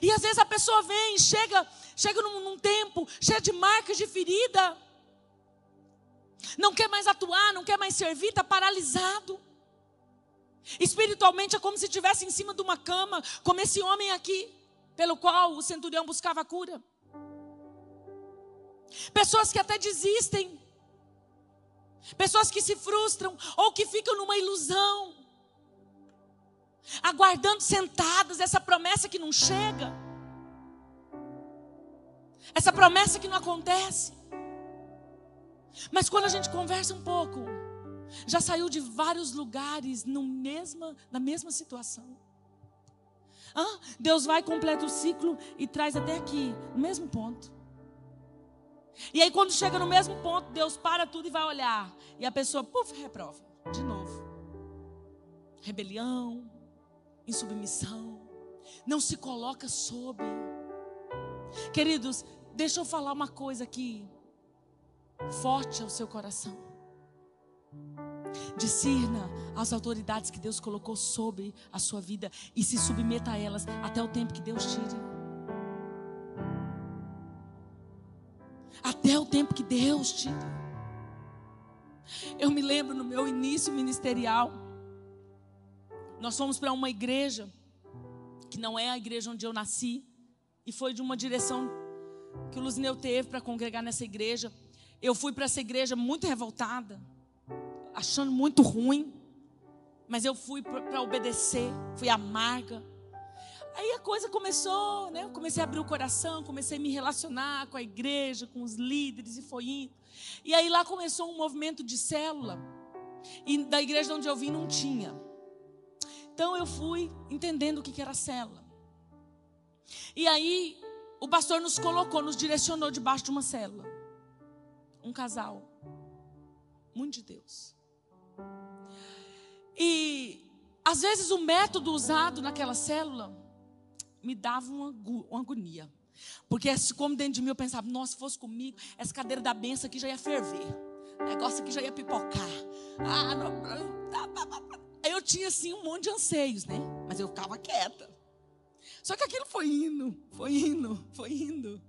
E às vezes a pessoa vem, chega, chega num, num tempo cheio de marcas de ferida, não quer mais atuar, não quer mais servir, está paralisado. Espiritualmente é como se estivesse em cima de uma cama, como esse homem aqui, pelo qual o centurião buscava cura. Pessoas que até desistem, pessoas que se frustram ou que ficam numa ilusão aguardando sentadas essa promessa que não chega, essa promessa que não acontece. Mas quando a gente conversa um pouco, já saiu de vários lugares no mesma, na mesma situação. Ah, Deus vai, completa o ciclo e traz até aqui, no mesmo ponto. E aí, quando chega no mesmo ponto, Deus para tudo e vai olhar. E a pessoa, puf, reprova. De novo. Rebelião, insubmissão. Não se coloca sob. Queridos, deixa eu falar uma coisa aqui. Forte ao seu coração. Discirna as autoridades que Deus colocou sobre a sua vida e se submeta a elas até o tempo que Deus tire. Até o tempo que Deus tire. Eu me lembro no meu início ministerial, nós fomos para uma igreja que não é a igreja onde eu nasci, e foi de uma direção que o Luzineu teve para congregar nessa igreja. Eu fui para essa igreja muito revoltada achando muito ruim, mas eu fui para obedecer, fui amarga. Aí a coisa começou, né? Eu comecei a abrir o coração, comecei a me relacionar com a igreja, com os líderes e foi indo. E aí lá começou um movimento de célula. E da igreja onde eu vim não tinha. Então eu fui entendendo o que era célula. E aí o pastor nos colocou, nos direcionou debaixo de uma célula. Um casal. Muito de Deus. E às vezes o método usado naquela célula me dava uma, uma agonia. Porque como dentro de mim eu pensava, nossa, se fosse comigo, essa cadeira da benção aqui já ia ferver. O negócio aqui já ia pipocar. Ah, não, eu tinha assim um monte de anseios, né? Mas eu ficava quieta. Só que aquilo foi indo, foi indo, foi indo.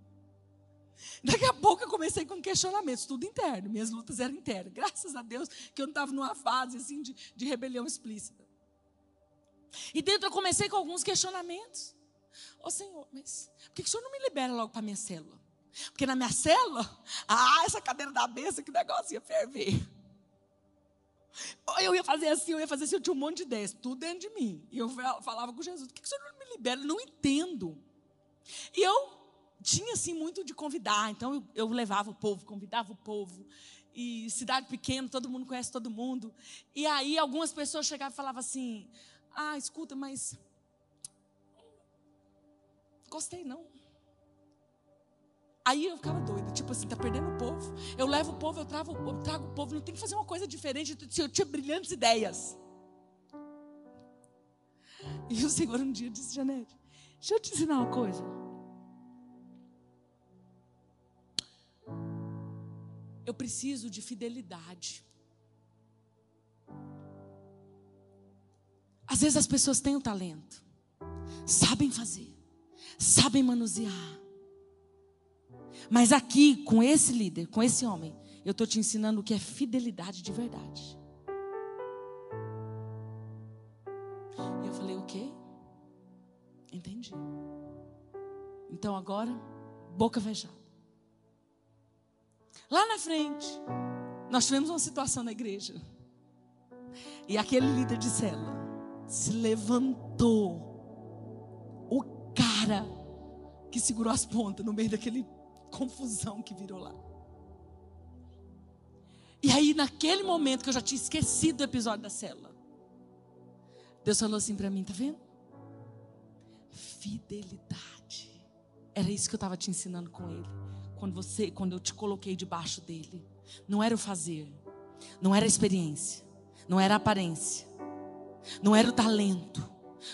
Daqui a pouco eu comecei com questionamentos, tudo interno, minhas lutas eram internas. Graças a Deus que eu não estava numa fase assim de, de rebelião explícita. E dentro eu comecei com alguns questionamentos. Ô oh, Senhor, mas por que o Senhor não me libera logo para a minha célula? Porque na minha célula, ah, essa cadeira da bênção, que negócio ia ferver. Eu ia fazer assim, eu ia fazer assim, eu tinha um monte de ideias, tudo dentro de mim. E eu falava com Jesus, por que o Senhor não me libera? Eu não entendo. E eu tinha assim muito de convidar, então eu, eu levava o povo, convidava o povo. E cidade pequena, todo mundo conhece todo mundo. E aí algumas pessoas chegavam e falavam assim: Ah, escuta, mas. Gostei não. Aí eu ficava doida, tipo assim, tá perdendo o povo. Eu levo o povo, eu trago, eu trago o povo, não tem que fazer uma coisa diferente. Eu tinha brilhantes ideias. E o Senhor um dia disse, Janete, deixa eu te ensinar uma coisa. Eu preciso de fidelidade. Às vezes as pessoas têm o talento, sabem fazer, sabem manusear. Mas aqui, com esse líder, com esse homem, eu estou te ensinando o que é fidelidade de verdade. E eu falei, ok, entendi. Então agora, boca fechada. Lá na frente, nós tivemos uma situação na igreja. E aquele líder de célula se levantou. O cara que segurou as pontas no meio daquele confusão que virou lá. E aí, naquele momento que eu já tinha esquecido do episódio da célula, Deus falou assim para mim: tá vendo? Fidelidade. Era isso que eu estava te ensinando com ele quando você, quando eu te coloquei debaixo dele. Não era o fazer, não era a experiência, não era a aparência, não era o talento,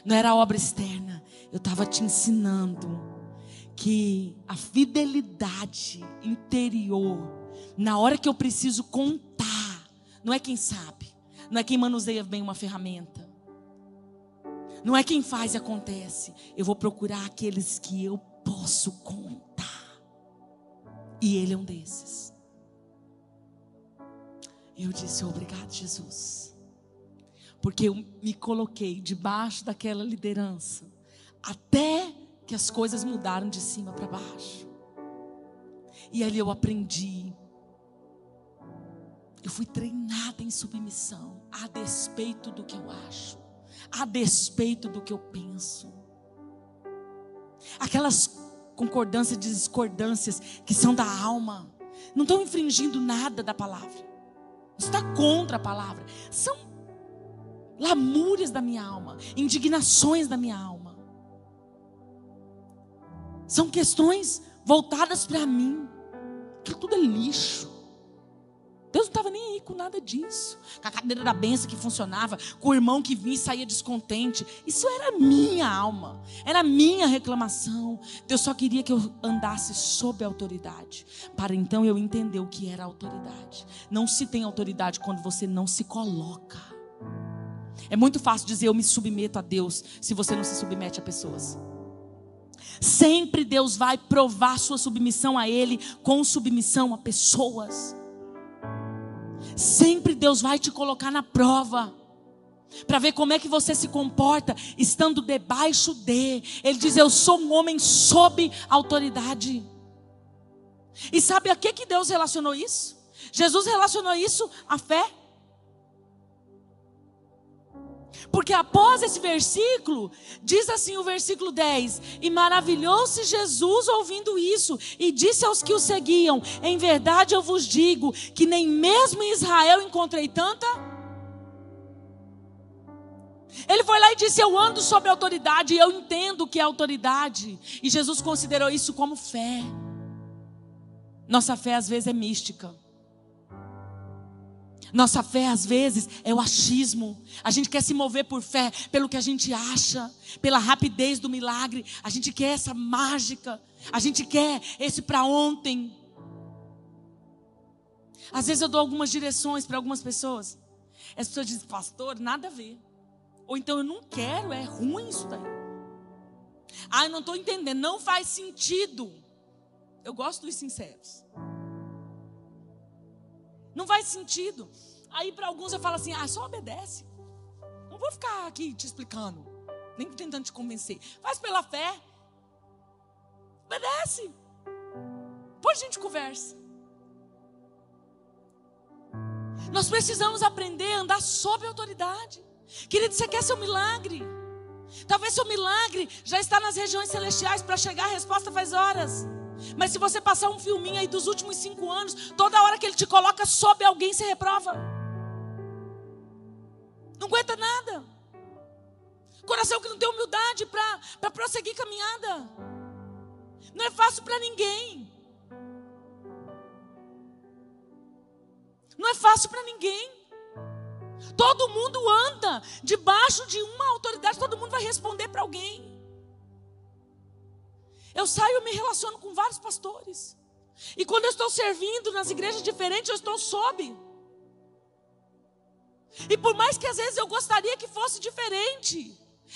não era a obra externa. Eu estava te ensinando que a fidelidade interior, na hora que eu preciso contar, não é quem sabe, não é quem manuseia bem uma ferramenta, não é quem faz e acontece. Eu vou procurar aqueles que eu posso contar. E ele é um desses. Eu disse: Obrigado, Jesus. Porque eu me coloquei debaixo daquela liderança. Até que as coisas mudaram de cima para baixo. E ali eu aprendi. Eu fui treinada em submissão, a despeito do que eu acho, a despeito do que eu penso. Aquelas concordâncias e discordâncias que são da alma. Não estão infringindo nada da palavra. Está contra a palavra. São lamúrias da minha alma, indignações da minha alma. São questões voltadas para mim. aquilo tudo é lixo. Deus não estava nem aí com nada disso. Com a cadeira da benção que funcionava, com o irmão que vinha e saía descontente. Isso era minha alma, era minha reclamação. Deus só queria que eu andasse sob a autoridade, para então eu entender o que era autoridade. Não se tem autoridade quando você não se coloca. É muito fácil dizer eu me submeto a Deus se você não se submete a pessoas. Sempre Deus vai provar sua submissão a Ele com submissão a pessoas. Sempre Deus vai te colocar na prova. Para ver como é que você se comporta estando debaixo de. Ele diz: Eu sou um homem sob autoridade. E sabe a que, que Deus relacionou isso? Jesus relacionou isso à fé. Porque após esse versículo, diz assim o versículo 10: E maravilhou-se Jesus ouvindo isso, e disse aos que o seguiam: Em verdade eu vos digo que nem mesmo em Israel encontrei tanta. Ele foi lá e disse: Eu ando sob autoridade, e eu entendo o que é autoridade. E Jesus considerou isso como fé. Nossa fé às vezes é mística. Nossa fé, às vezes, é o achismo. A gente quer se mover por fé, pelo que a gente acha, pela rapidez do milagre. A gente quer essa mágica. A gente quer esse para ontem. Às vezes eu dou algumas direções para algumas pessoas. As pessoas dizem, pastor, nada a ver. Ou então eu não quero, é ruim isso daí. Ah, eu não estou entendendo, não faz sentido. Eu gosto dos sinceros. Não faz sentido. Aí para alguns eu falo assim: ah, só obedece. Não vou ficar aqui te explicando, nem tentando te convencer. Faz pela fé. Obedece. Depois a gente conversa. Nós precisamos aprender a andar sob autoridade. Querido, você quer seu milagre? Talvez seu milagre já está nas regiões celestiais para chegar a resposta faz horas. Mas se você passar um filminho aí dos últimos cinco anos, toda hora que ele te coloca sob alguém, você reprova. Não aguenta nada. Coração que não tem humildade para prosseguir caminhada. Não é fácil para ninguém. Não é fácil para ninguém. Todo mundo anda debaixo de uma autoridade, todo mundo vai responder para alguém. Eu saio e me relaciono com vários pastores. E quando eu estou servindo nas igrejas diferentes, eu estou sob. E por mais que às vezes eu gostaria que fosse diferente,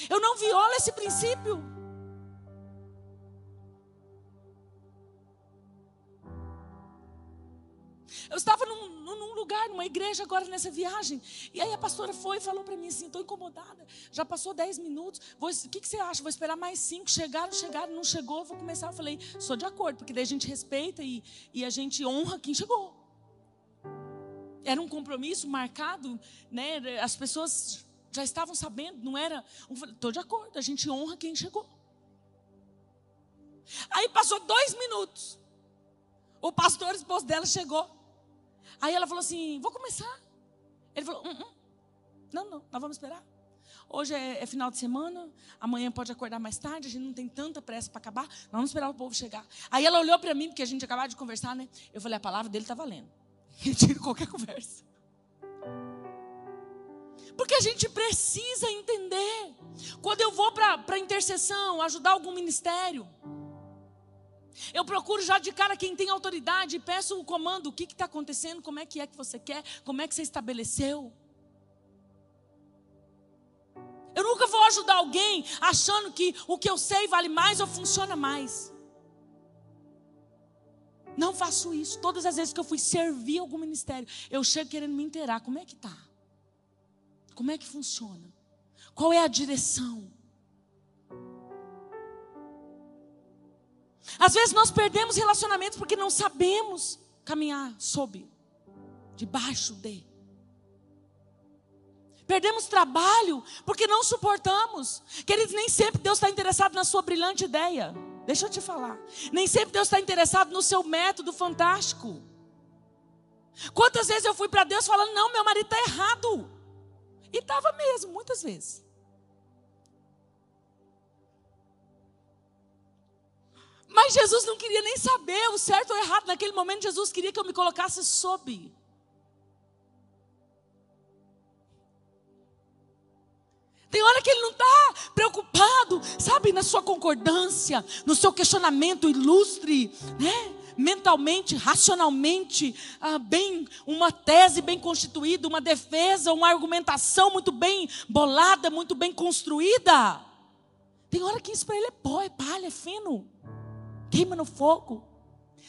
eu não violo esse princípio. Eu estava num, num, lugar, numa igreja agora nessa viagem. E aí a pastora foi e falou para mim assim: estou incomodada. Já passou 10 minutos. o que, que você acha? Vou esperar mais 5. Chegaram, chegaram, não chegou. Vou começar. Eu falei: sou de acordo, porque daí a gente respeita e, e a gente honra quem chegou. Era um compromisso marcado, né? As pessoas já estavam sabendo, não era. Estou de acordo, a gente honra quem chegou. Aí passou dois minutos. O pastor, esposo dela, chegou. Aí ela falou assim: Vou começar. Ele falou: hum, hum. Não, não, nós vamos esperar. Hoje é, é, final de semana, amanhã pode acordar mais tarde, a gente não tem tanta pressa para acabar, nós vamos esperar o povo chegar. Aí ela olhou para mim, porque a gente acabou de conversar, né? Eu falei: A palavra dele está valendo. Retiro qualquer conversa. Porque a gente precisa entender. Quando eu vou para a intercessão, ajudar algum ministério, eu procuro já de cara quem tem autoridade e peço o comando, o que está acontecendo, como é que é que você quer, como é que você estabeleceu. Eu nunca vou ajudar alguém achando que o que eu sei vale mais ou funciona mais. Não faço isso. Todas as vezes que eu fui servir algum ministério, eu chego querendo me inteirar. Como é que tá? Como é que funciona? Qual é a direção? Às vezes nós perdemos relacionamentos porque não sabemos caminhar sob, debaixo de. Perdemos trabalho porque não suportamos. Queridos, nem sempre Deus está interessado na sua brilhante ideia. Deixa eu te falar. Nem sempre Deus está interessado no seu método fantástico. Quantas vezes eu fui para Deus falando, não, meu marido está errado. E estava mesmo, muitas vezes. Mas Jesus não queria nem saber o certo ou errado. Naquele momento, Jesus queria que eu me colocasse sob. Tem hora que ele não está preocupado, sabe, na sua concordância, no seu questionamento ilustre, né? mentalmente, racionalmente, ah, bem, uma tese bem constituída, uma defesa, uma argumentação muito bem bolada, muito bem construída. Tem hora que isso para ele é pó, é palha, é fino, queima no fogo.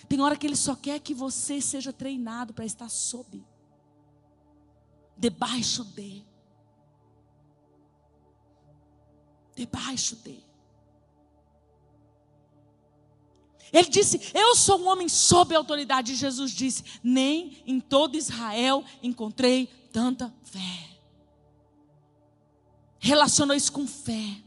Tem hora que ele só quer que você seja treinado para estar sob, debaixo de, debaixo de. Ele disse: Eu sou um homem sob autoridade. E Jesus disse: Nem em todo Israel encontrei tanta fé. Relacionou isso com fé.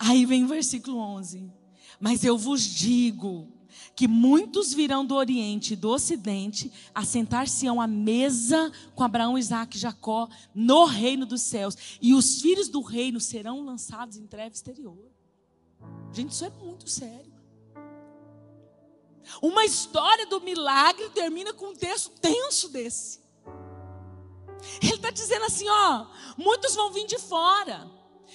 Aí vem o versículo 11: Mas eu vos digo que muitos virão do Oriente e do Ocidente a sentar-se-ão à mesa com Abraão, Isaac e Jacó no reino dos céus, e os filhos do reino serão lançados em treva exterior. Gente, isso é muito sério. Uma história do milagre termina com um texto tenso desse. Ele está dizendo assim: ó, muitos vão vir de fora,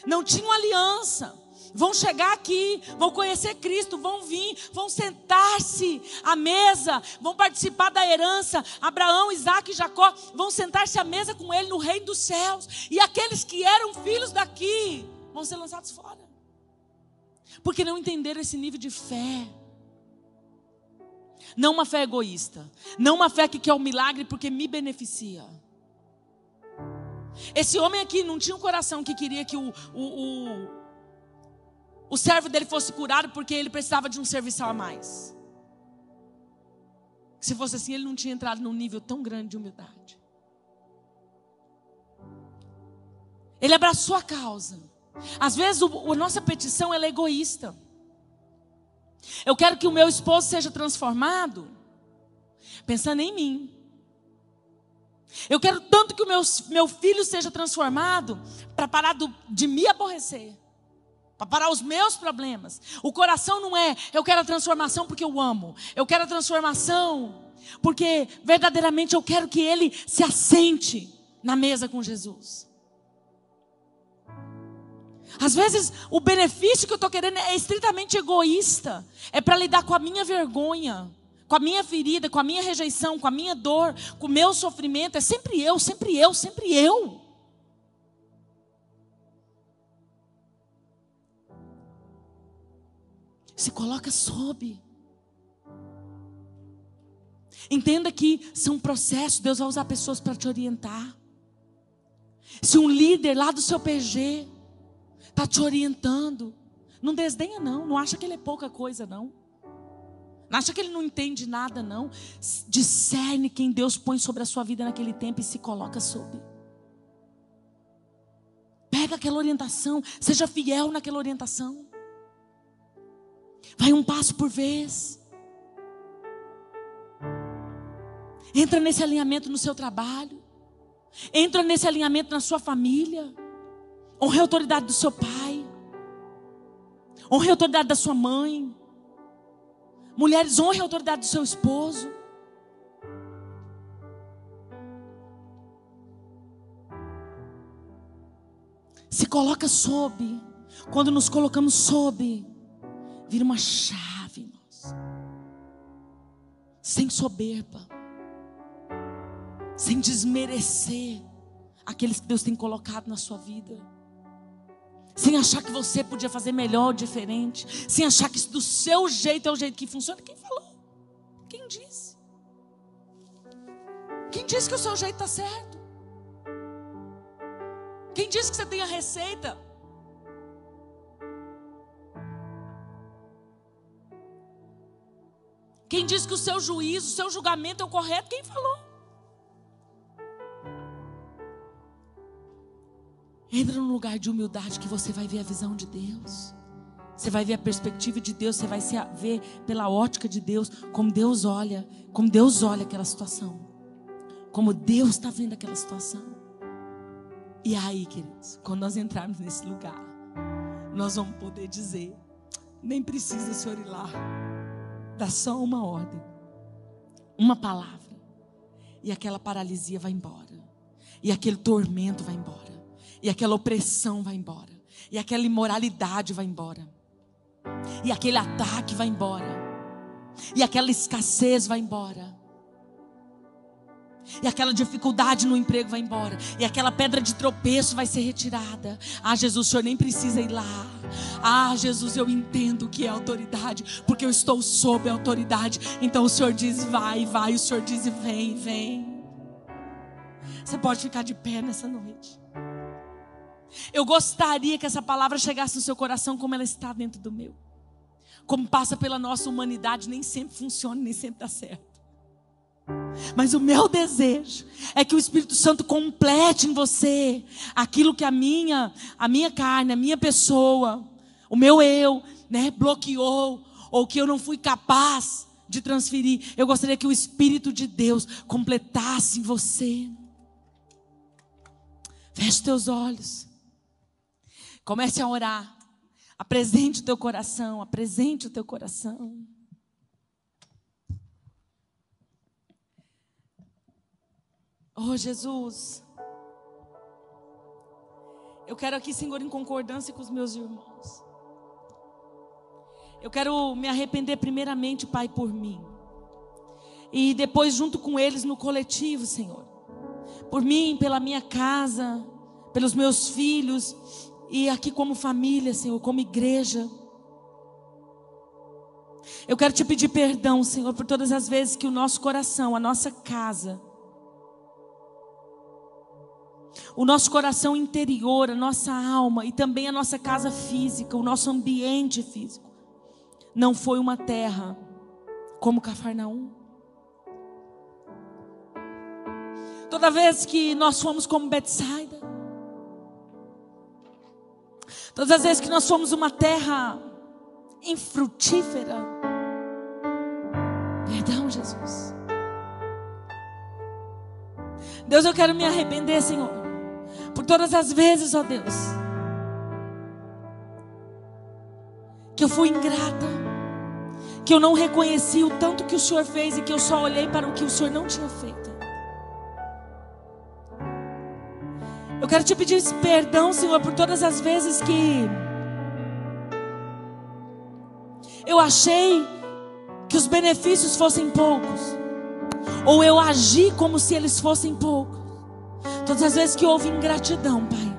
não tinham aliança, vão chegar aqui, vão conhecer Cristo, vão vir, vão sentar-se à mesa, vão participar da herança. Abraão, Isaac e Jacó vão sentar-se à mesa com ele no reino dos céus, e aqueles que eram filhos daqui vão ser lançados fora porque não entenderam esse nível de fé. Não uma fé egoísta, não uma fé que quer o um milagre porque me beneficia. Esse homem aqui não tinha um coração que queria que o, o, o, o servo dele fosse curado porque ele precisava de um serviçal a mais. Se fosse assim, ele não tinha entrado num nível tão grande de humildade. Ele abraçou a causa. Às vezes o, a nossa petição é egoísta. Eu quero que o meu esposo seja transformado pensando em mim. Eu quero tanto que o meu, meu filho seja transformado para parar do, de me aborrecer. Para parar os meus problemas. O coração não é, eu quero a transformação porque eu amo. Eu quero a transformação porque verdadeiramente eu quero que ele se assente na mesa com Jesus. Às vezes, o benefício que eu estou querendo é estritamente egoísta. É para lidar com a minha vergonha, com a minha ferida, com a minha rejeição, com a minha dor, com o meu sofrimento. É sempre eu, sempre eu, sempre eu. Se coloca sob. Entenda que são processos, Deus vai usar pessoas para te orientar. Se um líder lá do seu PG está te orientando. Não desdenha, não. Não acha que ele é pouca coisa, não. Não acha que ele não entende nada, não. Discerne quem Deus põe sobre a sua vida naquele tempo e se coloca sobre. Pega aquela orientação, seja fiel naquela orientação. Vai um passo por vez. Entra nesse alinhamento no seu trabalho. Entra nesse alinhamento na sua família. Honre a autoridade do seu pai. Honre a autoridade da sua mãe. Mulheres, honre a autoridade do seu esposo. Se coloca sob. Quando nos colocamos sob, vira uma chave, irmãos. Sem soberba. Sem desmerecer aqueles que Deus tem colocado na sua vida sem achar que você podia fazer melhor ou diferente, sem achar que do seu jeito é o jeito que funciona. Quem falou? Quem disse? Quem disse que o seu jeito está certo? Quem disse que você tem a receita? Quem disse que o seu juízo, o seu julgamento é o correto? Quem falou? Entra num lugar de humildade que você vai ver a visão de Deus. Você vai ver a perspectiva de Deus, você vai se ver pela ótica de Deus, como Deus olha, como Deus olha aquela situação. Como Deus está vendo aquela situação. E aí, queridos, quando nós entrarmos nesse lugar, nós vamos poder dizer: nem precisa Senhor ir lá. Dá só uma ordem, uma palavra, e aquela paralisia vai embora, e aquele tormento vai embora, e aquela opressão vai embora, e aquela imoralidade vai embora, e aquele ataque vai embora, e aquela escassez vai embora. E aquela dificuldade no emprego vai embora. E aquela pedra de tropeço vai ser retirada. Ah, Jesus, o Senhor nem precisa ir lá. Ah, Jesus, eu entendo que é autoridade. Porque eu estou sob a autoridade. Então o Senhor diz vai, vai. O Senhor diz vem, vem. Você pode ficar de pé nessa noite. Eu gostaria que essa palavra chegasse no seu coração como ela está dentro do meu. Como passa pela nossa humanidade, nem sempre funciona, nem sempre dá certo. Mas o meu desejo é que o Espírito Santo complete em você aquilo que a minha, a minha carne, a minha pessoa, o meu eu, né, bloqueou ou que eu não fui capaz de transferir. Eu gostaria que o Espírito de Deus completasse em você. Feche teus olhos. Comece a orar. Apresente o teu coração, apresente o teu coração. Oh, Jesus. Eu quero aqui, Senhor, em concordância com os meus irmãos. Eu quero me arrepender primeiramente, Pai, por mim. E depois junto com eles no coletivo, Senhor. Por mim, pela minha casa, pelos meus filhos e aqui como família, Senhor, como igreja. Eu quero te pedir perdão, Senhor, por todas as vezes que o nosso coração, a nossa casa, o nosso coração interior, a nossa alma e também a nossa casa física, o nosso ambiente físico, não foi uma terra como Cafarnaum. Toda vez que nós fomos como Betsaida, todas as vezes que nós fomos uma terra infrutífera, perdão, Jesus. Deus, eu quero me arrepender, Senhor todas as vezes, ó Deus, que eu fui ingrata, que eu não reconheci o tanto que o Senhor fez e que eu só olhei para o que o Senhor não tinha feito. Eu quero te pedir perdão, Senhor, por todas as vezes que eu achei que os benefícios fossem poucos, ou eu agi como se eles fossem poucos. Todas as vezes que houve ingratidão, Pai,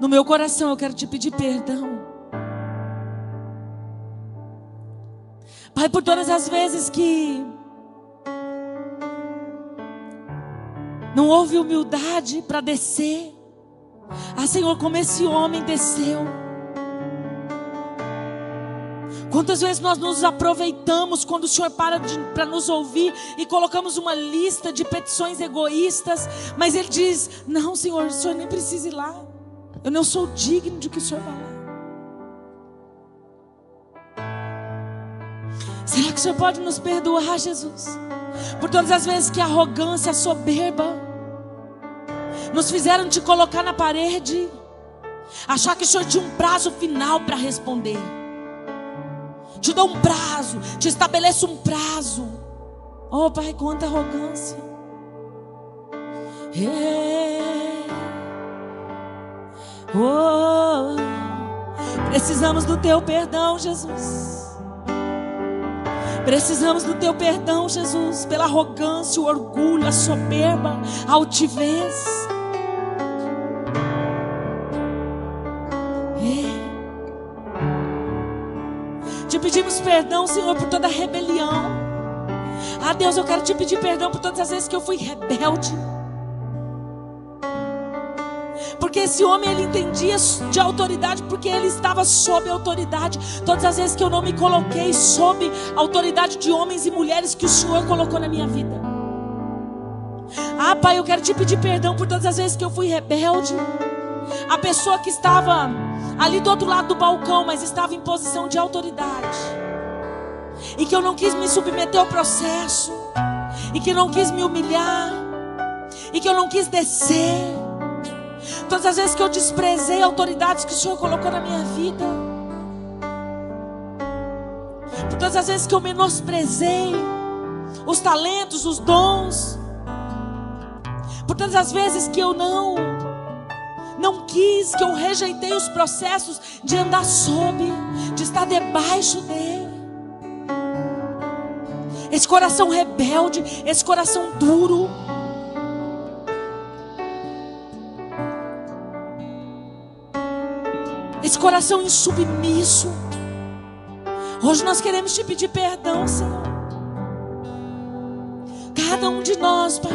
no meu coração eu quero te pedir perdão. Pai, por todas as vezes que não houve humildade para descer. Ah, Senhor, como esse homem desceu. Quantas vezes nós nos aproveitamos quando o Senhor para para nos ouvir e colocamos uma lista de petições egoístas, mas Ele diz: Não, Senhor, o Senhor nem precisa ir lá. Eu não sou digno de que o Senhor vá lá. Será que o Senhor pode nos perdoar, Jesus? Por todas as vezes que a arrogância, a soberba nos fizeram te colocar na parede, achar que o Senhor tinha um prazo final para responder te dou um prazo, te estabeleço um prazo. Oh, Pai, quanta arrogância. Oh, precisamos do teu perdão, Jesus. Precisamos do teu perdão, Jesus, pela arrogância, o orgulho, a soberba, a altivez. Perdão, Senhor, por toda rebelião. Ah, Deus, eu quero te pedir perdão por todas as vezes que eu fui rebelde. Porque esse homem ele entendia de autoridade porque ele estava sob autoridade. Todas as vezes que eu não me coloquei sob autoridade de homens e mulheres que o Senhor colocou na minha vida. Ah, Pai, eu quero te pedir perdão por todas as vezes que eu fui rebelde. A pessoa que estava ali do outro lado do balcão, mas estava em posição de autoridade. E que eu não quis me submeter ao processo. E que eu não quis me humilhar. E que eu não quis descer. Todas as vezes que eu desprezei autoridades que o Senhor colocou na minha vida. por todas as vezes que eu menosprezei os talentos, os dons, por todas as vezes que eu não não quis, que eu rejeitei os processos de andar sob, de estar debaixo dele. Esse coração rebelde, esse coração duro. Esse coração insubmisso. Hoje nós queremos te pedir perdão, Senhor. Cada um de nós, Pai,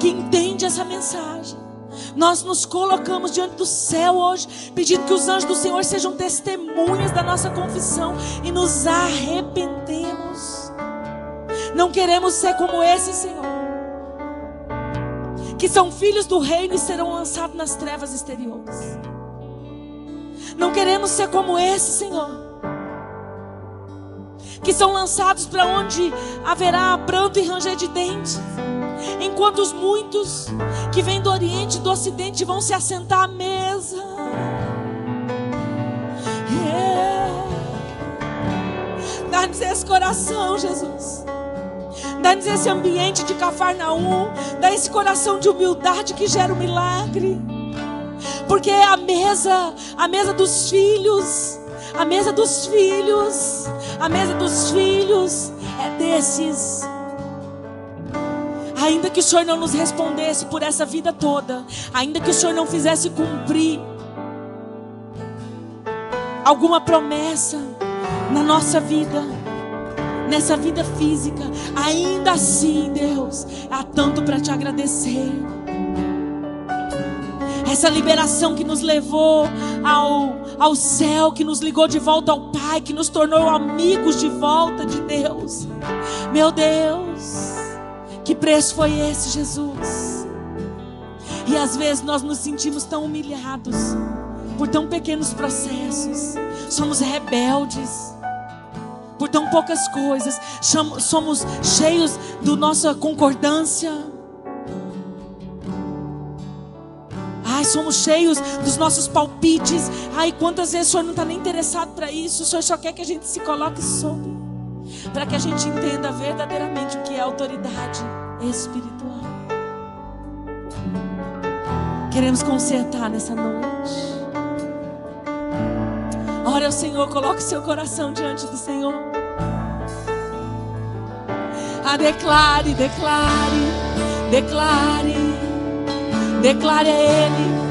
que entende essa mensagem. Nós nos colocamos diante do céu hoje, pedindo que os anjos do Senhor sejam testemunhas da nossa confissão e nos arrependemos. Não queremos ser como esse, Senhor, que são filhos do reino e serão lançados nas trevas exteriores. Não queremos ser como esse, Senhor que são lançados para onde haverá pranto e ranger de dentes. Enquanto os muitos que vêm do Oriente e do Ocidente vão se assentar à mesa. Yeah. Dá-nos esse coração, Jesus. Dá-nos esse ambiente de Cafarnaum. Dá esse coração de humildade que gera o um milagre. Porque é a mesa, a mesa dos filhos a mesa dos filhos, a mesa dos filhos é desses. Ainda que o Senhor não nos respondesse por essa vida toda, ainda que o Senhor não fizesse cumprir alguma promessa na nossa vida, nessa vida física, ainda assim, Deus, há tanto para te agradecer essa liberação que nos levou ao, ao céu, que nos ligou de volta ao Pai, que nos tornou amigos de volta de Deus. Meu Deus, que preço foi esse, Jesus? E às vezes nós nos sentimos tão humilhados por tão pequenos processos, somos rebeldes por tão poucas coisas, somos cheios da nossa concordância Ai, somos cheios dos nossos palpites. Ai, quantas vezes o Senhor não está nem interessado para isso. O Senhor só quer que a gente se coloque sobre. Para que a gente entenda verdadeiramente o que é autoridade espiritual. Queremos consertar nessa noite. Ora ao Senhor, coloque seu coração diante do Senhor. Ah, declare, declare, declare. Declare a Ele